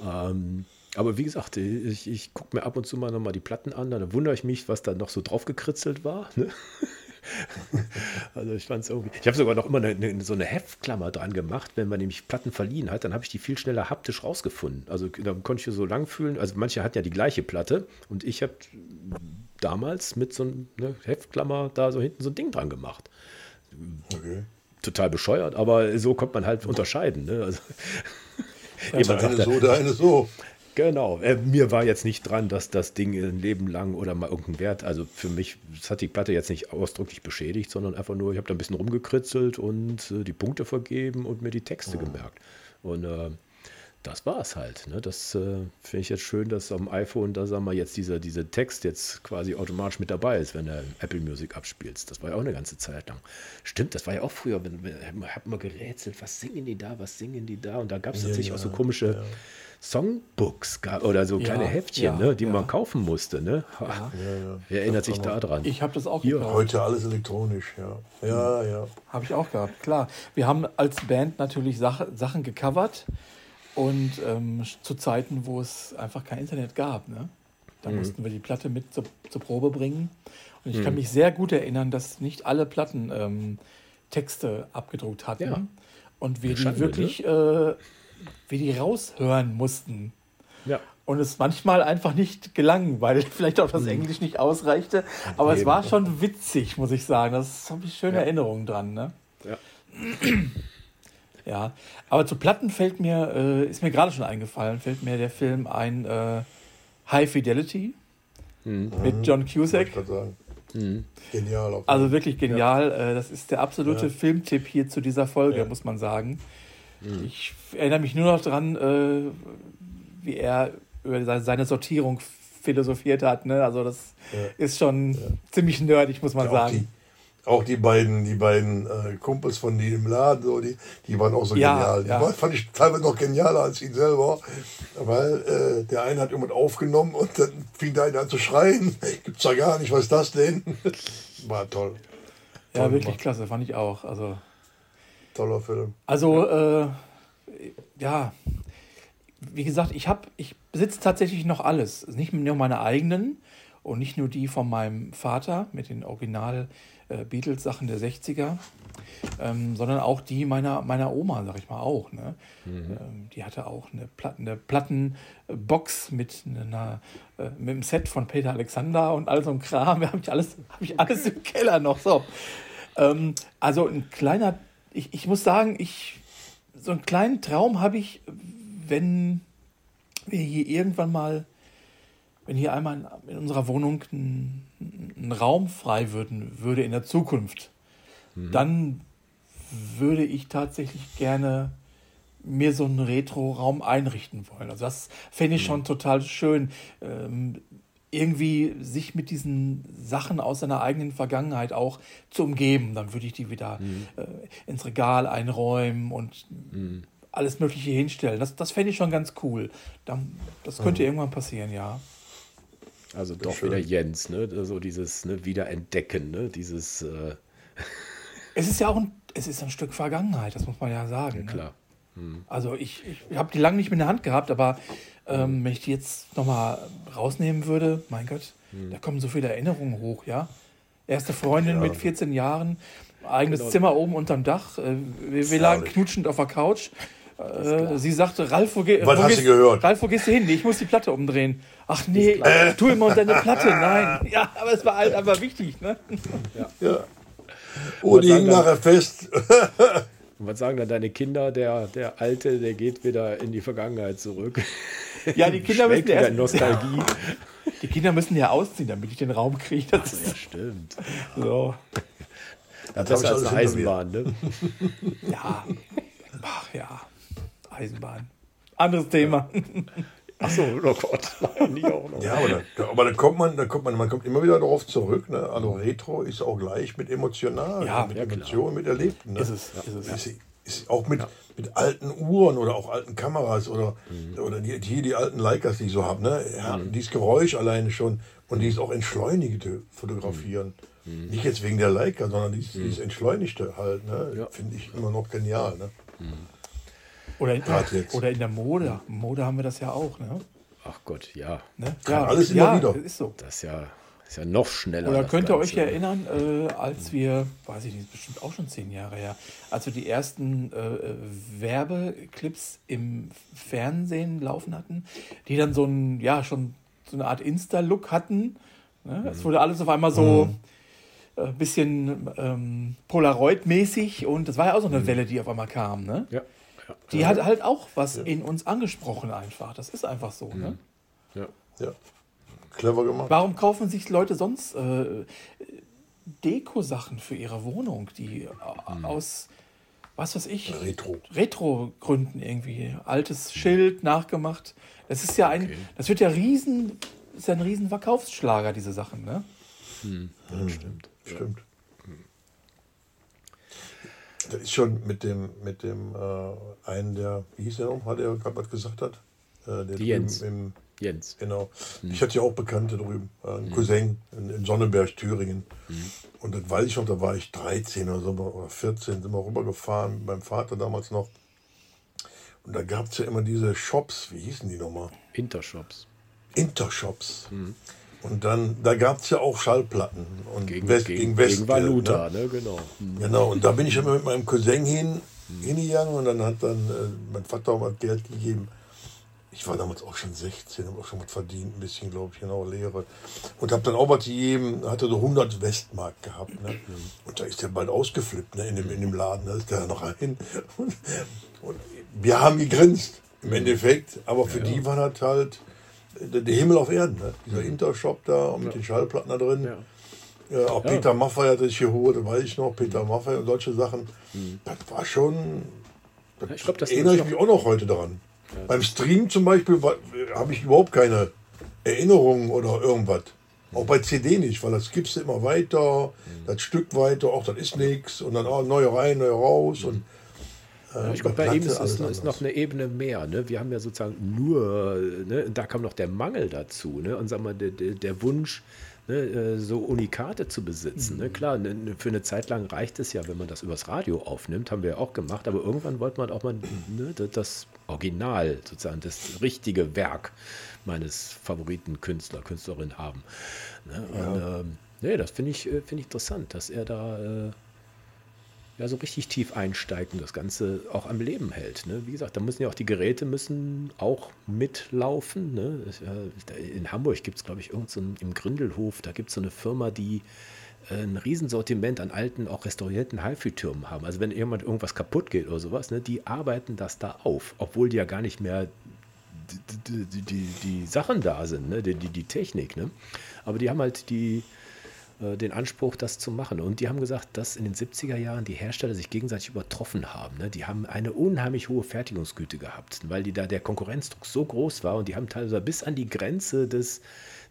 Ähm, aber wie gesagt, ich, ich gucke mir ab und zu mal nochmal die Platten an, dann wundere ich mich, was da noch so drauf gekritzelt war. Ne? also ich fand es irgendwie. Ich habe sogar noch immer eine, eine, so eine Heftklammer dran gemacht, wenn man nämlich Platten verliehen hat, dann habe ich die viel schneller haptisch rausgefunden. Also da konnte ich so lang fühlen. Also manche hatten ja die gleiche Platte und ich habe damals mit so einer ne, Heftklammer da so hinten so ein Ding dran gemacht. Okay. Total bescheuert, aber so kommt man halt unterscheiden. Ne? Also, der eine so, der eine so. Genau. Äh, mir war jetzt nicht dran, dass das Ding ein Leben lang oder mal irgendeinen Wert, also für mich, das hat die Platte jetzt nicht ausdrücklich beschädigt, sondern einfach nur, ich habe da ein bisschen rumgekritzelt und äh, die Punkte vergeben und mir die Texte oh. gemerkt. Und äh, das war es halt. Ne? Das äh, finde ich jetzt schön, dass am iPhone, da sagen wir jetzt dieser, dieser Text jetzt quasi automatisch mit dabei ist, wenn du Apple Music abspielst. Das war ja auch eine ganze Zeit lang. Stimmt, das war ja auch früher, wenn, wenn hat man gerätselt, was singen die da, was singen die da? Und da gab es ja, tatsächlich ja, auch so komische. Ja Songbooks oder so kleine ja, Heftchen, ja, ne, die ja. man kaufen musste. Ne? Wer erinnert sich da dran? Ich habe das auch Hier. Gekauft. Heute alles elektronisch, ja. Ja, ja. Habe ich auch gehabt, klar. Wir haben als Band natürlich Sach Sachen gecovert und ähm, zu Zeiten, wo es einfach kein Internet gab. Ne? Da mhm. mussten wir die Platte mit zur, zur Probe bringen. Und ich mhm. kann mich sehr gut erinnern, dass nicht alle Platten ähm, Texte abgedruckt hatten. Und wir die wirklich ne? äh, wir die raushören mussten. Ja. Und es manchmal einfach nicht gelang, weil vielleicht auch das mhm. Englisch nicht ausreichte. Aber Eben. es war schon witzig, muss ich sagen. Das habe ich schöne ja. Erinnerungen dran. Ne? Ja. ja. Aber zu Platten fällt mir, äh, ist mir gerade schon eingefallen, fällt mir der Film ein äh, High Fidelity mhm. mit John Cusack. Mhm. Genial. Also wirklich genial. Ja. Äh, das ist der absolute Filmtipp hier zu dieser Folge, muss man sagen. Mhm. Ich erinnere mich nur noch daran, äh, wie er über seine Sortierung philosophiert hat. Ne? Also das ja. ist schon ja. ziemlich nerdig, muss man ja, sagen. Die, auch die beiden, die beiden äh, Kumpels von die im Laden, so, die, die waren auch so genial. Die war, fand ich teilweise noch genialer als ihn selber, weil äh, der eine hat irgendwas aufgenommen und dann fing der eine an zu schreien. Gibt's da gar nicht, was ist das denn? War toll. Ja, toll wirklich gemacht. klasse, fand ich auch. Also toller Film. Also, ja, äh, ja wie gesagt, ich habe, ich besitze tatsächlich noch alles. Nicht nur meine eigenen und nicht nur die von meinem Vater mit den Original äh, Beatles-Sachen der 60er, ähm, sondern auch die meiner, meiner Oma, sag ich mal, auch. Ne? Mhm. Ähm, die hatte auch eine, Platten, eine Plattenbox mit, einer, äh, mit einem Set von Peter Alexander und all so ein Kram. habe ich, alles, hab ich alles im Keller noch. So. Ähm, also ein kleiner ich, ich muss sagen, ich, so einen kleinen Traum habe ich, wenn wir hier irgendwann mal, wenn hier einmal in unserer Wohnung ein, ein Raum frei würden, würde in der Zukunft, mhm. dann würde ich tatsächlich gerne mir so einen Retro-Raum einrichten wollen. Also das fände ich mhm. schon total schön. Ähm, irgendwie sich mit diesen Sachen aus seiner eigenen Vergangenheit auch zu umgeben. Dann würde ich die wieder mhm. äh, ins Regal einräumen und mhm. alles Mögliche hinstellen. Das, das fände ich schon ganz cool. Dann, das könnte mhm. irgendwann passieren, ja. Also doch schön. wieder Jens, ne? So dieses ne, Wiederentdecken, ne? Dieses. Äh es ist ja auch ein, es ist ein Stück Vergangenheit, das muss man ja sagen. Ja, ne? klar. Ne? Also ich, ich habe die lange nicht mehr in der Hand gehabt, aber ähm, wenn ich die jetzt nochmal rausnehmen würde, mein Gott, hm. da kommen so viele Erinnerungen hoch, ja. Erste Freundin ja. mit 14 Jahren, eigenes genau. Zimmer oben unterm Dach. Äh, wir, wir lagen knutschend auf der Couch. Äh, sie sagte, Ralf, wo, ge Was wo, hast gehst, du gehört? Ralf, wo gehst du hin? Nee, ich muss die Platte umdrehen. Ach nee, tu immer deine Platte. Nein. Ja, aber es war halt einfach wichtig, ne? Ja. ja. Oh, die hing nachher fest. Und was sagen dann deine Kinder? Der, der Alte, der geht wieder in die Vergangenheit zurück. Ja, die Kinder müssen ja Nostalgie. Die Kinder müssen ja ausziehen, damit ich den Raum kriege. Das Ach, ja, stimmt. So. Ja, das besser als eine Eisenbahn, ne? Ja. Ach ja. Eisenbahn. Anderes Thema. Ach so, oh Gott. Nein, auch noch. Ja, aber da, aber da kommt man, da kommt man, man kommt immer wieder darauf zurück. Ne? Also Retro ist auch gleich mit emotional, ja, mit ja, Emotionen, mit Erlebten. Ne? Ist es, ist es. Ist, Ist auch mit, ja. mit alten Uhren oder auch alten Kameras oder, mhm. oder die, hier die alten Leicas, die ich so habe. Ne? Ja, mhm. Dieses Geräusch alleine schon und dieses auch entschleunigte Fotografieren. Mhm. Nicht jetzt wegen der Leica, sondern dieses, mhm. dieses Entschleunigte halt. Ne? Finde ich immer noch genial. Ne? Oder, in, oder in der Mode. Mode haben wir das ja auch. Ne? Ach Gott, ja. Ne? ja alles immer ja, wieder. Ist so. Das ist ja ist ja noch schneller. Oder könnt ihr euch erinnern, äh, als wir, weiß ich nicht, bestimmt auch schon zehn Jahre her, als wir die ersten äh, Werbeclips im Fernsehen laufen hatten, die dann so ein, ja, schon so eine Art Insta-Look hatten. Ne? Es mhm. wurde alles auf einmal so mhm. ein äh, bisschen ähm, Polaroid-mäßig und das war ja auch so eine mhm. Welle, die auf einmal kam. Ne? Ja. Ja. Die hat halt auch was ja. in uns angesprochen einfach. Das ist einfach so. Ne? Mhm. Ja. ja. Clever gemacht. Warum kaufen sich Leute sonst äh, Deko-Sachen für ihre Wohnung, die mhm. aus, was weiß ich, Retro. Retro-Gründen irgendwie, altes Schild nachgemacht. Das ist ja ein, okay. das wird ja riesen, ist ja ein riesen Verkaufsschlager, diese Sachen, ne? Hm. Ja, stimmt. Stimmt. Das ist schon mit dem, mit dem äh, einen, der, wie hieß der noch, hat er gerade was gesagt hat? Äh, der Jens. Im, Jens. Genau. Mhm. Ich hatte ja auch Bekannte drüben, äh, einen mhm. Cousin in, in, Sonnenberg, Thüringen. Mhm. Und das weiß ich noch, da war ich 13 oder, so, oder 14, sind wir rübergefahren mit meinem Vater damals noch. Und da gab es ja immer diese Shops, wie hießen die nochmal? Intershops. Intershops. Mhm. Und dann, da gab es ja auch Schallplatten. Und gegen, West, gegen, gegen West. Gegen Valuta, ne? ne? genau. Mhm. Genau, und da bin ich immer mit meinem Cousin hin, mhm. hingegangen und dann hat dann äh, mein Vater auch mal Geld gegeben ich war damals auch schon 16, habe auch schon was verdient, ein bisschen, glaube ich, genau, Lehre. Und habe dann auch was gegeben, hatte so 100 Westmark gehabt. Ne? Und da ist der bald ausgeflippt ne? in, dem, in dem Laden, da ist der noch rein. Und, und wir haben gegrinst im Endeffekt, aber für ja, die war das halt der Himmel auf Erden. Ne? Dieser Intershop da und mit den Schallplatten da drin. Ja, auch Peter Maffay hatte ich geholt, das weiß ich noch, Peter Maffay und solche Sachen. Mhm. Das war schon. Das ich glaub, das erinnere ich mich auch noch heute daran. Ja. Beim Stream zum Beispiel habe ich überhaupt keine Erinnerungen oder irgendwas. Auch bei CD nicht, weil das gibst du immer weiter, mhm. das Stück weiter, auch das ist nichts und dann oh, neue rein, neue raus und äh, ich glaube, bei ihm ist es ist noch eine Ebene mehr. Ne? Wir haben ja sozusagen nur, ne? da kam noch der Mangel dazu. Ne? Und sag mal, der, der Wunsch, ne, äh, so Unikate zu besitzen. Ne? Mhm. Ne? Klar, ne, für eine Zeit lang reicht es ja, wenn man das übers Radio aufnimmt, haben wir ja auch gemacht, aber irgendwann wollte man auch mal ne, das Original, sozusagen das richtige Werk meines Favoritenkünstler, Künstlerin haben. Ne? Und, ja. ähm, nee, das finde ich, äh, find ich interessant, dass er da äh, ja, so richtig tief einsteigt und das Ganze auch am Leben hält. Ne? Wie gesagt, da müssen ja auch die Geräte müssen auch mitlaufen. Ne? In Hamburg gibt es, glaube ich, irgend so ein, im Grindelhof, da gibt es so eine Firma, die äh, ein Riesensortiment an alten, auch restaurierten HiFi-Türmen haben. Also wenn jemand irgendwas kaputt geht oder sowas, ne, die arbeiten das da auf, obwohl die ja gar nicht mehr die, die, die, die Sachen da sind, ne? die, die, die Technik. Ne? Aber die haben halt die, den Anspruch, das zu machen. Und die haben gesagt, dass in den 70er Jahren die Hersteller sich gegenseitig übertroffen haben. Ne? Die haben eine unheimlich hohe Fertigungsgüte gehabt, weil die da der Konkurrenzdruck so groß war und die haben teilweise bis an die Grenze des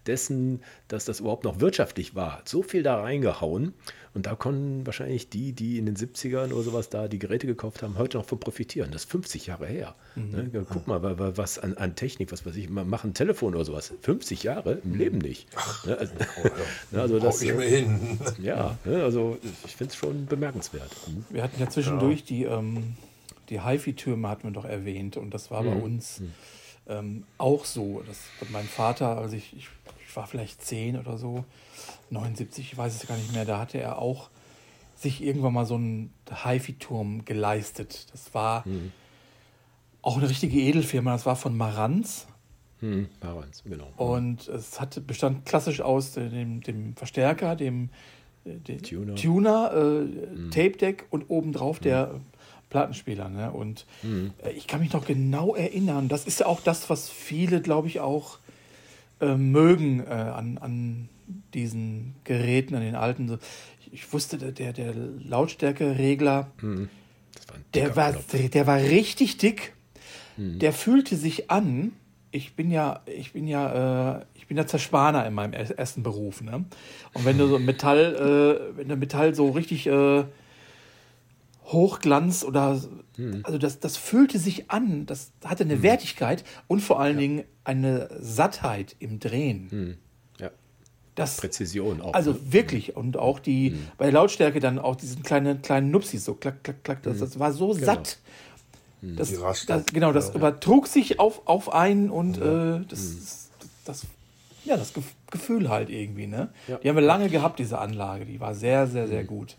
dessen, dass das überhaupt noch wirtschaftlich war, so viel da reingehauen. Und da konnten wahrscheinlich die, die in den 70ern oder sowas da die Geräte gekauft haben, heute noch von profitieren. Das ist 50 Jahre her. Mhm. Ne? Guck mal, was an, an, Technik, was weiß ich, man macht ein Telefon oder sowas. 50 Jahre im Leben nicht. Ach, ne? also, oh, ja. also das, ich mehr hin. ja, ne? also ich finde es schon bemerkenswert. Mhm. Wir hatten ja zwischendurch ja. die, ähm, die HiFi-Türme, hatten wir doch erwähnt. Und das war mhm. bei uns mhm. ähm, auch so. Das, mein Vater, also ich, ich war vielleicht 10 oder so, 79, ich weiß es gar nicht mehr, da hatte er auch sich irgendwann mal so einen HiFi-Turm geleistet. Das war mhm. auch eine richtige Edelfirma, das war von Marantz. Mhm, Marantz, genau. Und es hatte, bestand klassisch aus dem, dem Verstärker, dem, äh, dem Tuner, Tuner äh, mhm. Tape Deck und obendrauf der mhm. Plattenspieler. Ne? Und mhm. äh, ich kann mich noch genau erinnern, das ist ja auch das, was viele, glaube ich, auch äh, mögen äh, an, an diesen Geräten, an den alten. So. Ich, ich wusste, der, der Lautstärkeregler, mhm. war der, war, der war richtig dick. Mhm. Der fühlte sich an. Ich bin ja, ich bin ja, äh, ich bin ja Zerspaner in meinem ersten Beruf. Ne? Und wenn du so Metall, äh, wenn du Metall so richtig äh, Hochglanz oder also das, das fühlte sich an, das hatte eine Wertigkeit und vor allen Dingen eine Sattheit im Drehen. Ja. Das, Präzision auch. also ne? wirklich und auch die bei der Lautstärke dann auch diesen kleinen kleinen Nupsis so klack klack klack das, das war so satt. Das, Die Raster. das, genau, das übertrug sich auf, auf einen und äh, das, das, ja, das Gef- Gefühl halt irgendwie, ne? Ja. Die haben wir lange gehabt, diese Anlage. Die war sehr, sehr, sehr gut.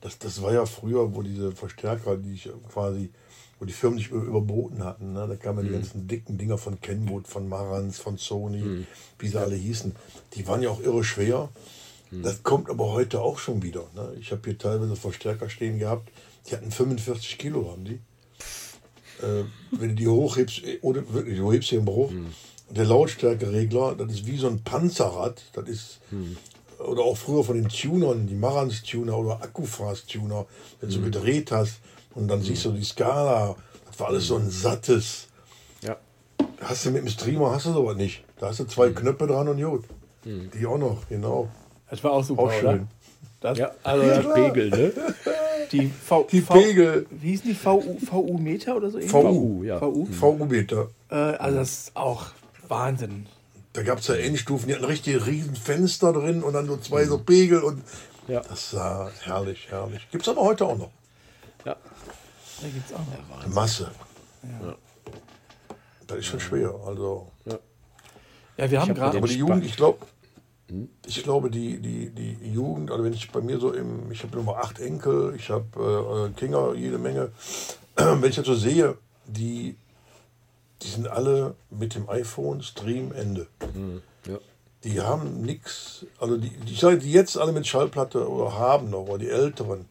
Das, das war ja früher, wo diese Verstärker, die ich quasi, wo die Firmen nicht über- überboten hatten. Ne? Da kamen ja die ganzen dicken Dinger von Kenwood, von Marantz, von Sony, wie sie alle hießen. Die waren ja auch irre schwer. Das kommt aber heute auch schon wieder. Ne? Ich habe hier teilweise Verstärker stehen gehabt, die hatten 45 Kilo, haben die. Äh, wenn du die hochhebst, äh, oder wirklich, du hebst den hoch. Und der Lautstärkeregler, das ist wie so ein Panzerrad. Das ist, oder auch früher von den Tunern, die Marantz-Tuner oder Akkufras-Tuner, wenn du gedreht hast und dann siehst du die Skala, das war alles so ein sattes. ja. Hast du mit dem Streamer, hast du sowas nicht. Da hast du zwei Knöpfe dran und gut. Die auch noch, genau. Das war auch super, Auch schön. Das, ja. Also Also Pegel, ne? die V, Die v, Pegel. Wie hießen die? VU, VU-Meter oder so? VU, VU, ja. VU? VU-Meter. Äh, also das ist auch Wahnsinn. Da gab es ja Endstufen, die hatten richtig riesen Fenster drin und dann so zwei so Pegel und Ja. das war herrlich, herrlich. Gibt es aber heute auch noch. Ja. Da gibt's auch noch. Masse. Das ist schon schwer. Also, Ja, wir haben hab gerade. aber die. Jugend, ich glaube, ich glaube, die, die, die Jugend, also wenn ich bei mir so im, ich habe nur acht Enkel, ich habe äh, Kinder, jede Menge. wenn ich das so sehe, die, die sind alle mit dem iPhone Stream Ende. ja. Die haben nichts, also die, die, ich sage, die jetzt alle mit Schallplatte oder haben noch, oder die Älteren,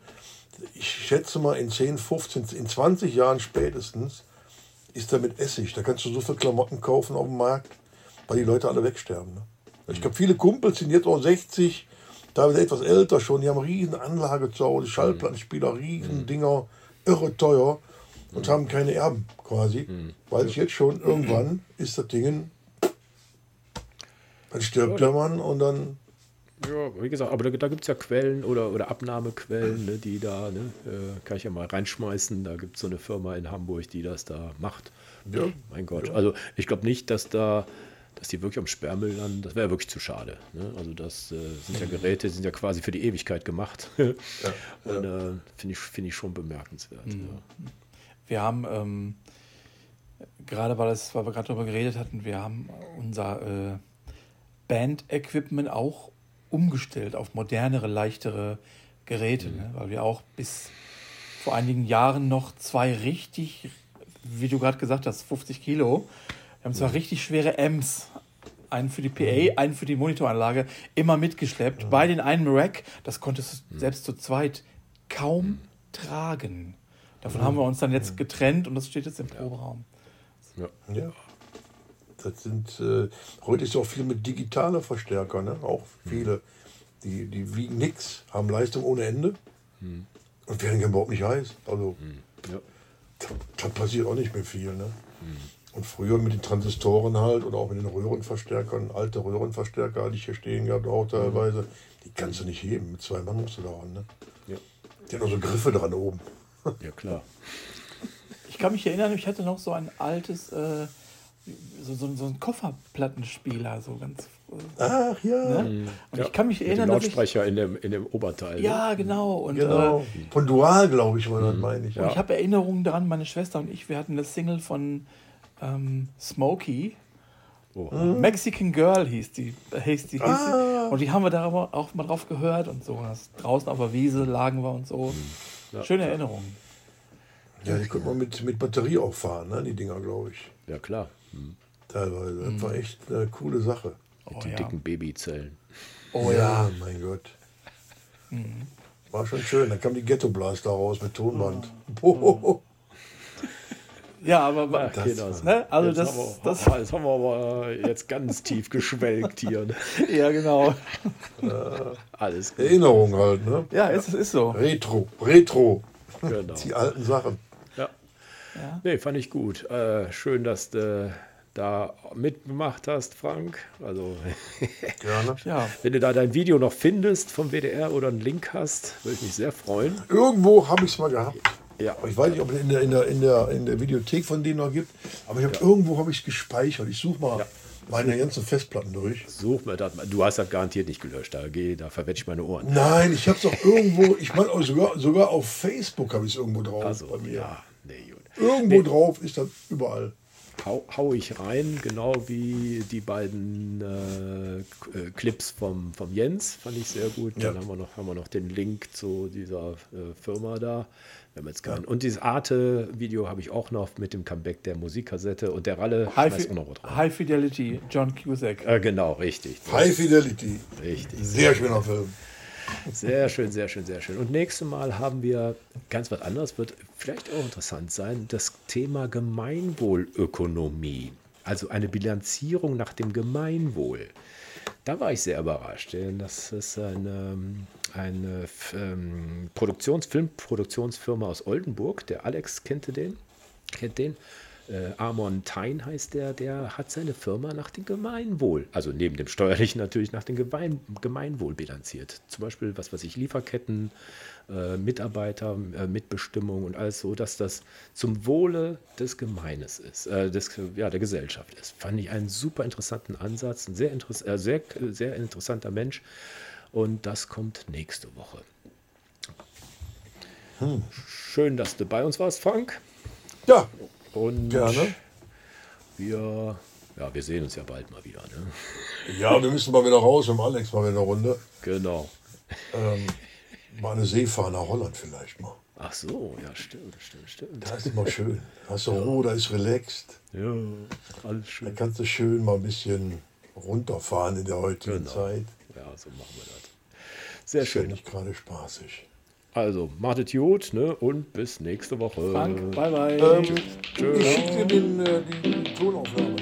ich schätze mal in 10, 15, in 20 Jahren spätestens ist da mit Essig. Da kannst du so viele Klamotten kaufen auf dem Markt, weil die Leute alle wegsterben. Ne? Ich glaube, viele Kumpels sind jetzt auch 60, teilweise etwas älter schon, die haben riesen Anlage zu Hause, Schallplattenspieler, riesen Dinger, irre teuer und haben keine Erben quasi, weil es jetzt schon irgendwann ist das Ding, dann stirbt der Mann und dann Ja, wie gesagt, aber da, da gibt es ja Quellen oder, oder Abnahmequellen, ne, die da, ne, äh, kann ich ja mal reinschmeißen. Da gibt es so eine Firma in Hamburg, die das da macht. Ja. Mein Gott. Also ich glaube nicht, dass da, dass die wirklich am Sperrmüll landen. Das wäre wirklich zu schade. Ne? Also das äh, sind ja Geräte, die sind ja quasi für die Ewigkeit gemacht. Und äh, finde ich, finde ich schon bemerkenswert. Ja. Wir haben, ähm, gerade weil, das, weil wir gerade darüber geredet hatten, wir haben unser äh, Band-Equipment auch umgestellt auf modernere, leichtere Geräte, ne? weil wir auch bis vor einigen Jahren noch zwei richtig, wie du gerade gesagt hast, 50 Kilo, wir haben zwar richtig schwere Amps, einen für die PA, einen für die Monitoranlage, immer mitgeschleppt, beide in einem Rack, das konntest du selbst zu zweit kaum tragen. Davon haben wir uns dann jetzt getrennt und das steht jetzt im Proberaum. Ja. Das sind, äh, heute ist auch viel mit digitaler Verstärker, ne? Auch viele, die, die wiegen nichts, haben Leistung ohne Ende und werden überhaupt nicht heiß. Also Ja. da, da passiert auch nicht mehr viel, ne? Und früher mit den Transistoren halt oder auch mit den Röhrenverstärkern, alte Röhrenverstärker hatte ich hier stehen gehabt, auch teilweise, die kannst du nicht heben. Mit zwei Mann musst du da ran, ne? Ja. Die haben noch so Griffe dran oben. ja, klar. Ich kann mich erinnern, ich hatte noch so ein altes, äh, so, so, so ein Kofferplattenspieler, so ganz. Äh, Ach ja, ne? Und ich kann mich Mit dem erinnern, dass ich. Lautsprecher in dem, in dem Oberteil. ne? Ja, genau. Und genau. äh, Von Dual, glaube ich, war das, meine ich. Und ich habe Erinnerungen daran, meine Schwester und ich, wir hatten eine Single von ähm, Smokey. Oh. Mexican Girl hieß die. äh, Hieß die, hieß Ah. die. Und die haben wir da aber auch mal drauf gehört und so. Und das, draußen auf der Wiese lagen wir und so. Schöne Erinnerungen. Ja, die konnte man mit, mit Batterie auch fahren, ne? die Dinger, glaube ich. ja, klar. Teilweise. Das war echt eine coole Sache. Mit Oh, den ja. dicken Babyzellen. Oh ja. Mhm. mein Gott. War schon schön. Dann kam die Ghetto Blaster raus mit Tonband. Boah. Ja, aber Ach, das, Kinders. ne? also jetzt, das, haben wir, das, jetzt haben wir aber jetzt ganz tief geschwelgt hier. Ne? ja genau. Alles gut. Erinnerung halt, ne? Ja, es ist, ist so. Retro. Retro. Genau. Die alten Sachen. Ja. Ja. Nee, fand ich gut. Äh, schön, dass du da mitgemacht hast, Frank. Also, Gerne. ja. wenn du da dein Video noch findest vom WDR oder einen Link hast, würde ich mich sehr freuen. Irgendwo habe ich es mal gehabt. Ja. Aber ich weiß nicht, ob es in der, in der, in der, in der Videothek von denen noch gibt. Aber ich habe irgendwo habe ich es gespeichert. Ich suche mal meine ganzen Festplatten durch. Such mir das mal. Du hast das garantiert nicht gelöscht. Da, geh, da verwetsche ich meine Ohren. Nein, ich habe es auch irgendwo, ich meine sogar, sogar auf Facebook habe ich es irgendwo drauf Also, bei mir. ja, nee, gut. Irgendwo drauf ist das überall. Hau, hau ich rein, genau wie die beiden äh, äh, Clips vom, vom Jens, fand ich sehr gut. Dann Ja. haben wir, noch, haben wir noch den Link zu dieser äh, Firma da. Wir haben jetzt keinen. Und dieses Arte-Video habe ich auch noch mit dem Comeback der Musikkassette und der Ralle High, Fi auch noch was drauf. High Fidelity, John Cusack. Äh, genau, richtig. High Fidelity. Richtig. Sehr schöner Film. Sehr schön, sehr schön, sehr schön. Und nächstes Mal haben wir ganz was anderes, wird vielleicht auch interessant sein, das Thema Gemeinwohlökonomie. Also eine Bilanzierung nach dem Gemeinwohl. Da war ich sehr überrascht, denn das ist eine, eine ähm, Produktions-, Filmproduktionsfirma aus Oldenburg. Der Alex kennt den, kennt den. Äh, Amon Tein heißt der, der hat seine Firma nach dem Gemeinwohl, also neben dem steuerlichen natürlich nach dem Gemein, Gemeinwohl bilanziert. Zum Beispiel, was weiß ich, Lieferketten, äh, Mitarbeiter, äh, Mitbestimmung und alles so, dass das zum Wohle des Gemeines ist, äh, des, ja, der Gesellschaft ist. Fand ich einen super interessanten Ansatz, ein sehr, interess äh, sehr, sehr interessanter Mensch. Und das kommt nächste Woche. Schön, dass du bei uns warst, Frank. Ja, Und Gerne. wir, ja, wir sehen uns ja bald mal wieder. Ne? ja, wir müssen mal wieder raus dem Alex mal wieder eine Runde. Genau. Ähm, mal eine Seefahrt nach Holland vielleicht mal. Ach so, ja, stimmt, stimmt, stimmt. Das ist immer schön. Da hast du Ruhe, da ist relaxed. Ja, alles Da schön. kannst du schön mal ein bisschen runterfahren in der heutigen Genau. Zeit. Ja, so machen wir das. Sehr ja schön. nicht gerade spaßig. Also, macht es gut, ne? Und bis nächste Woche. Frank, bye bye. Ähm, ich schicke dir den, äh, die Tonaufnahme.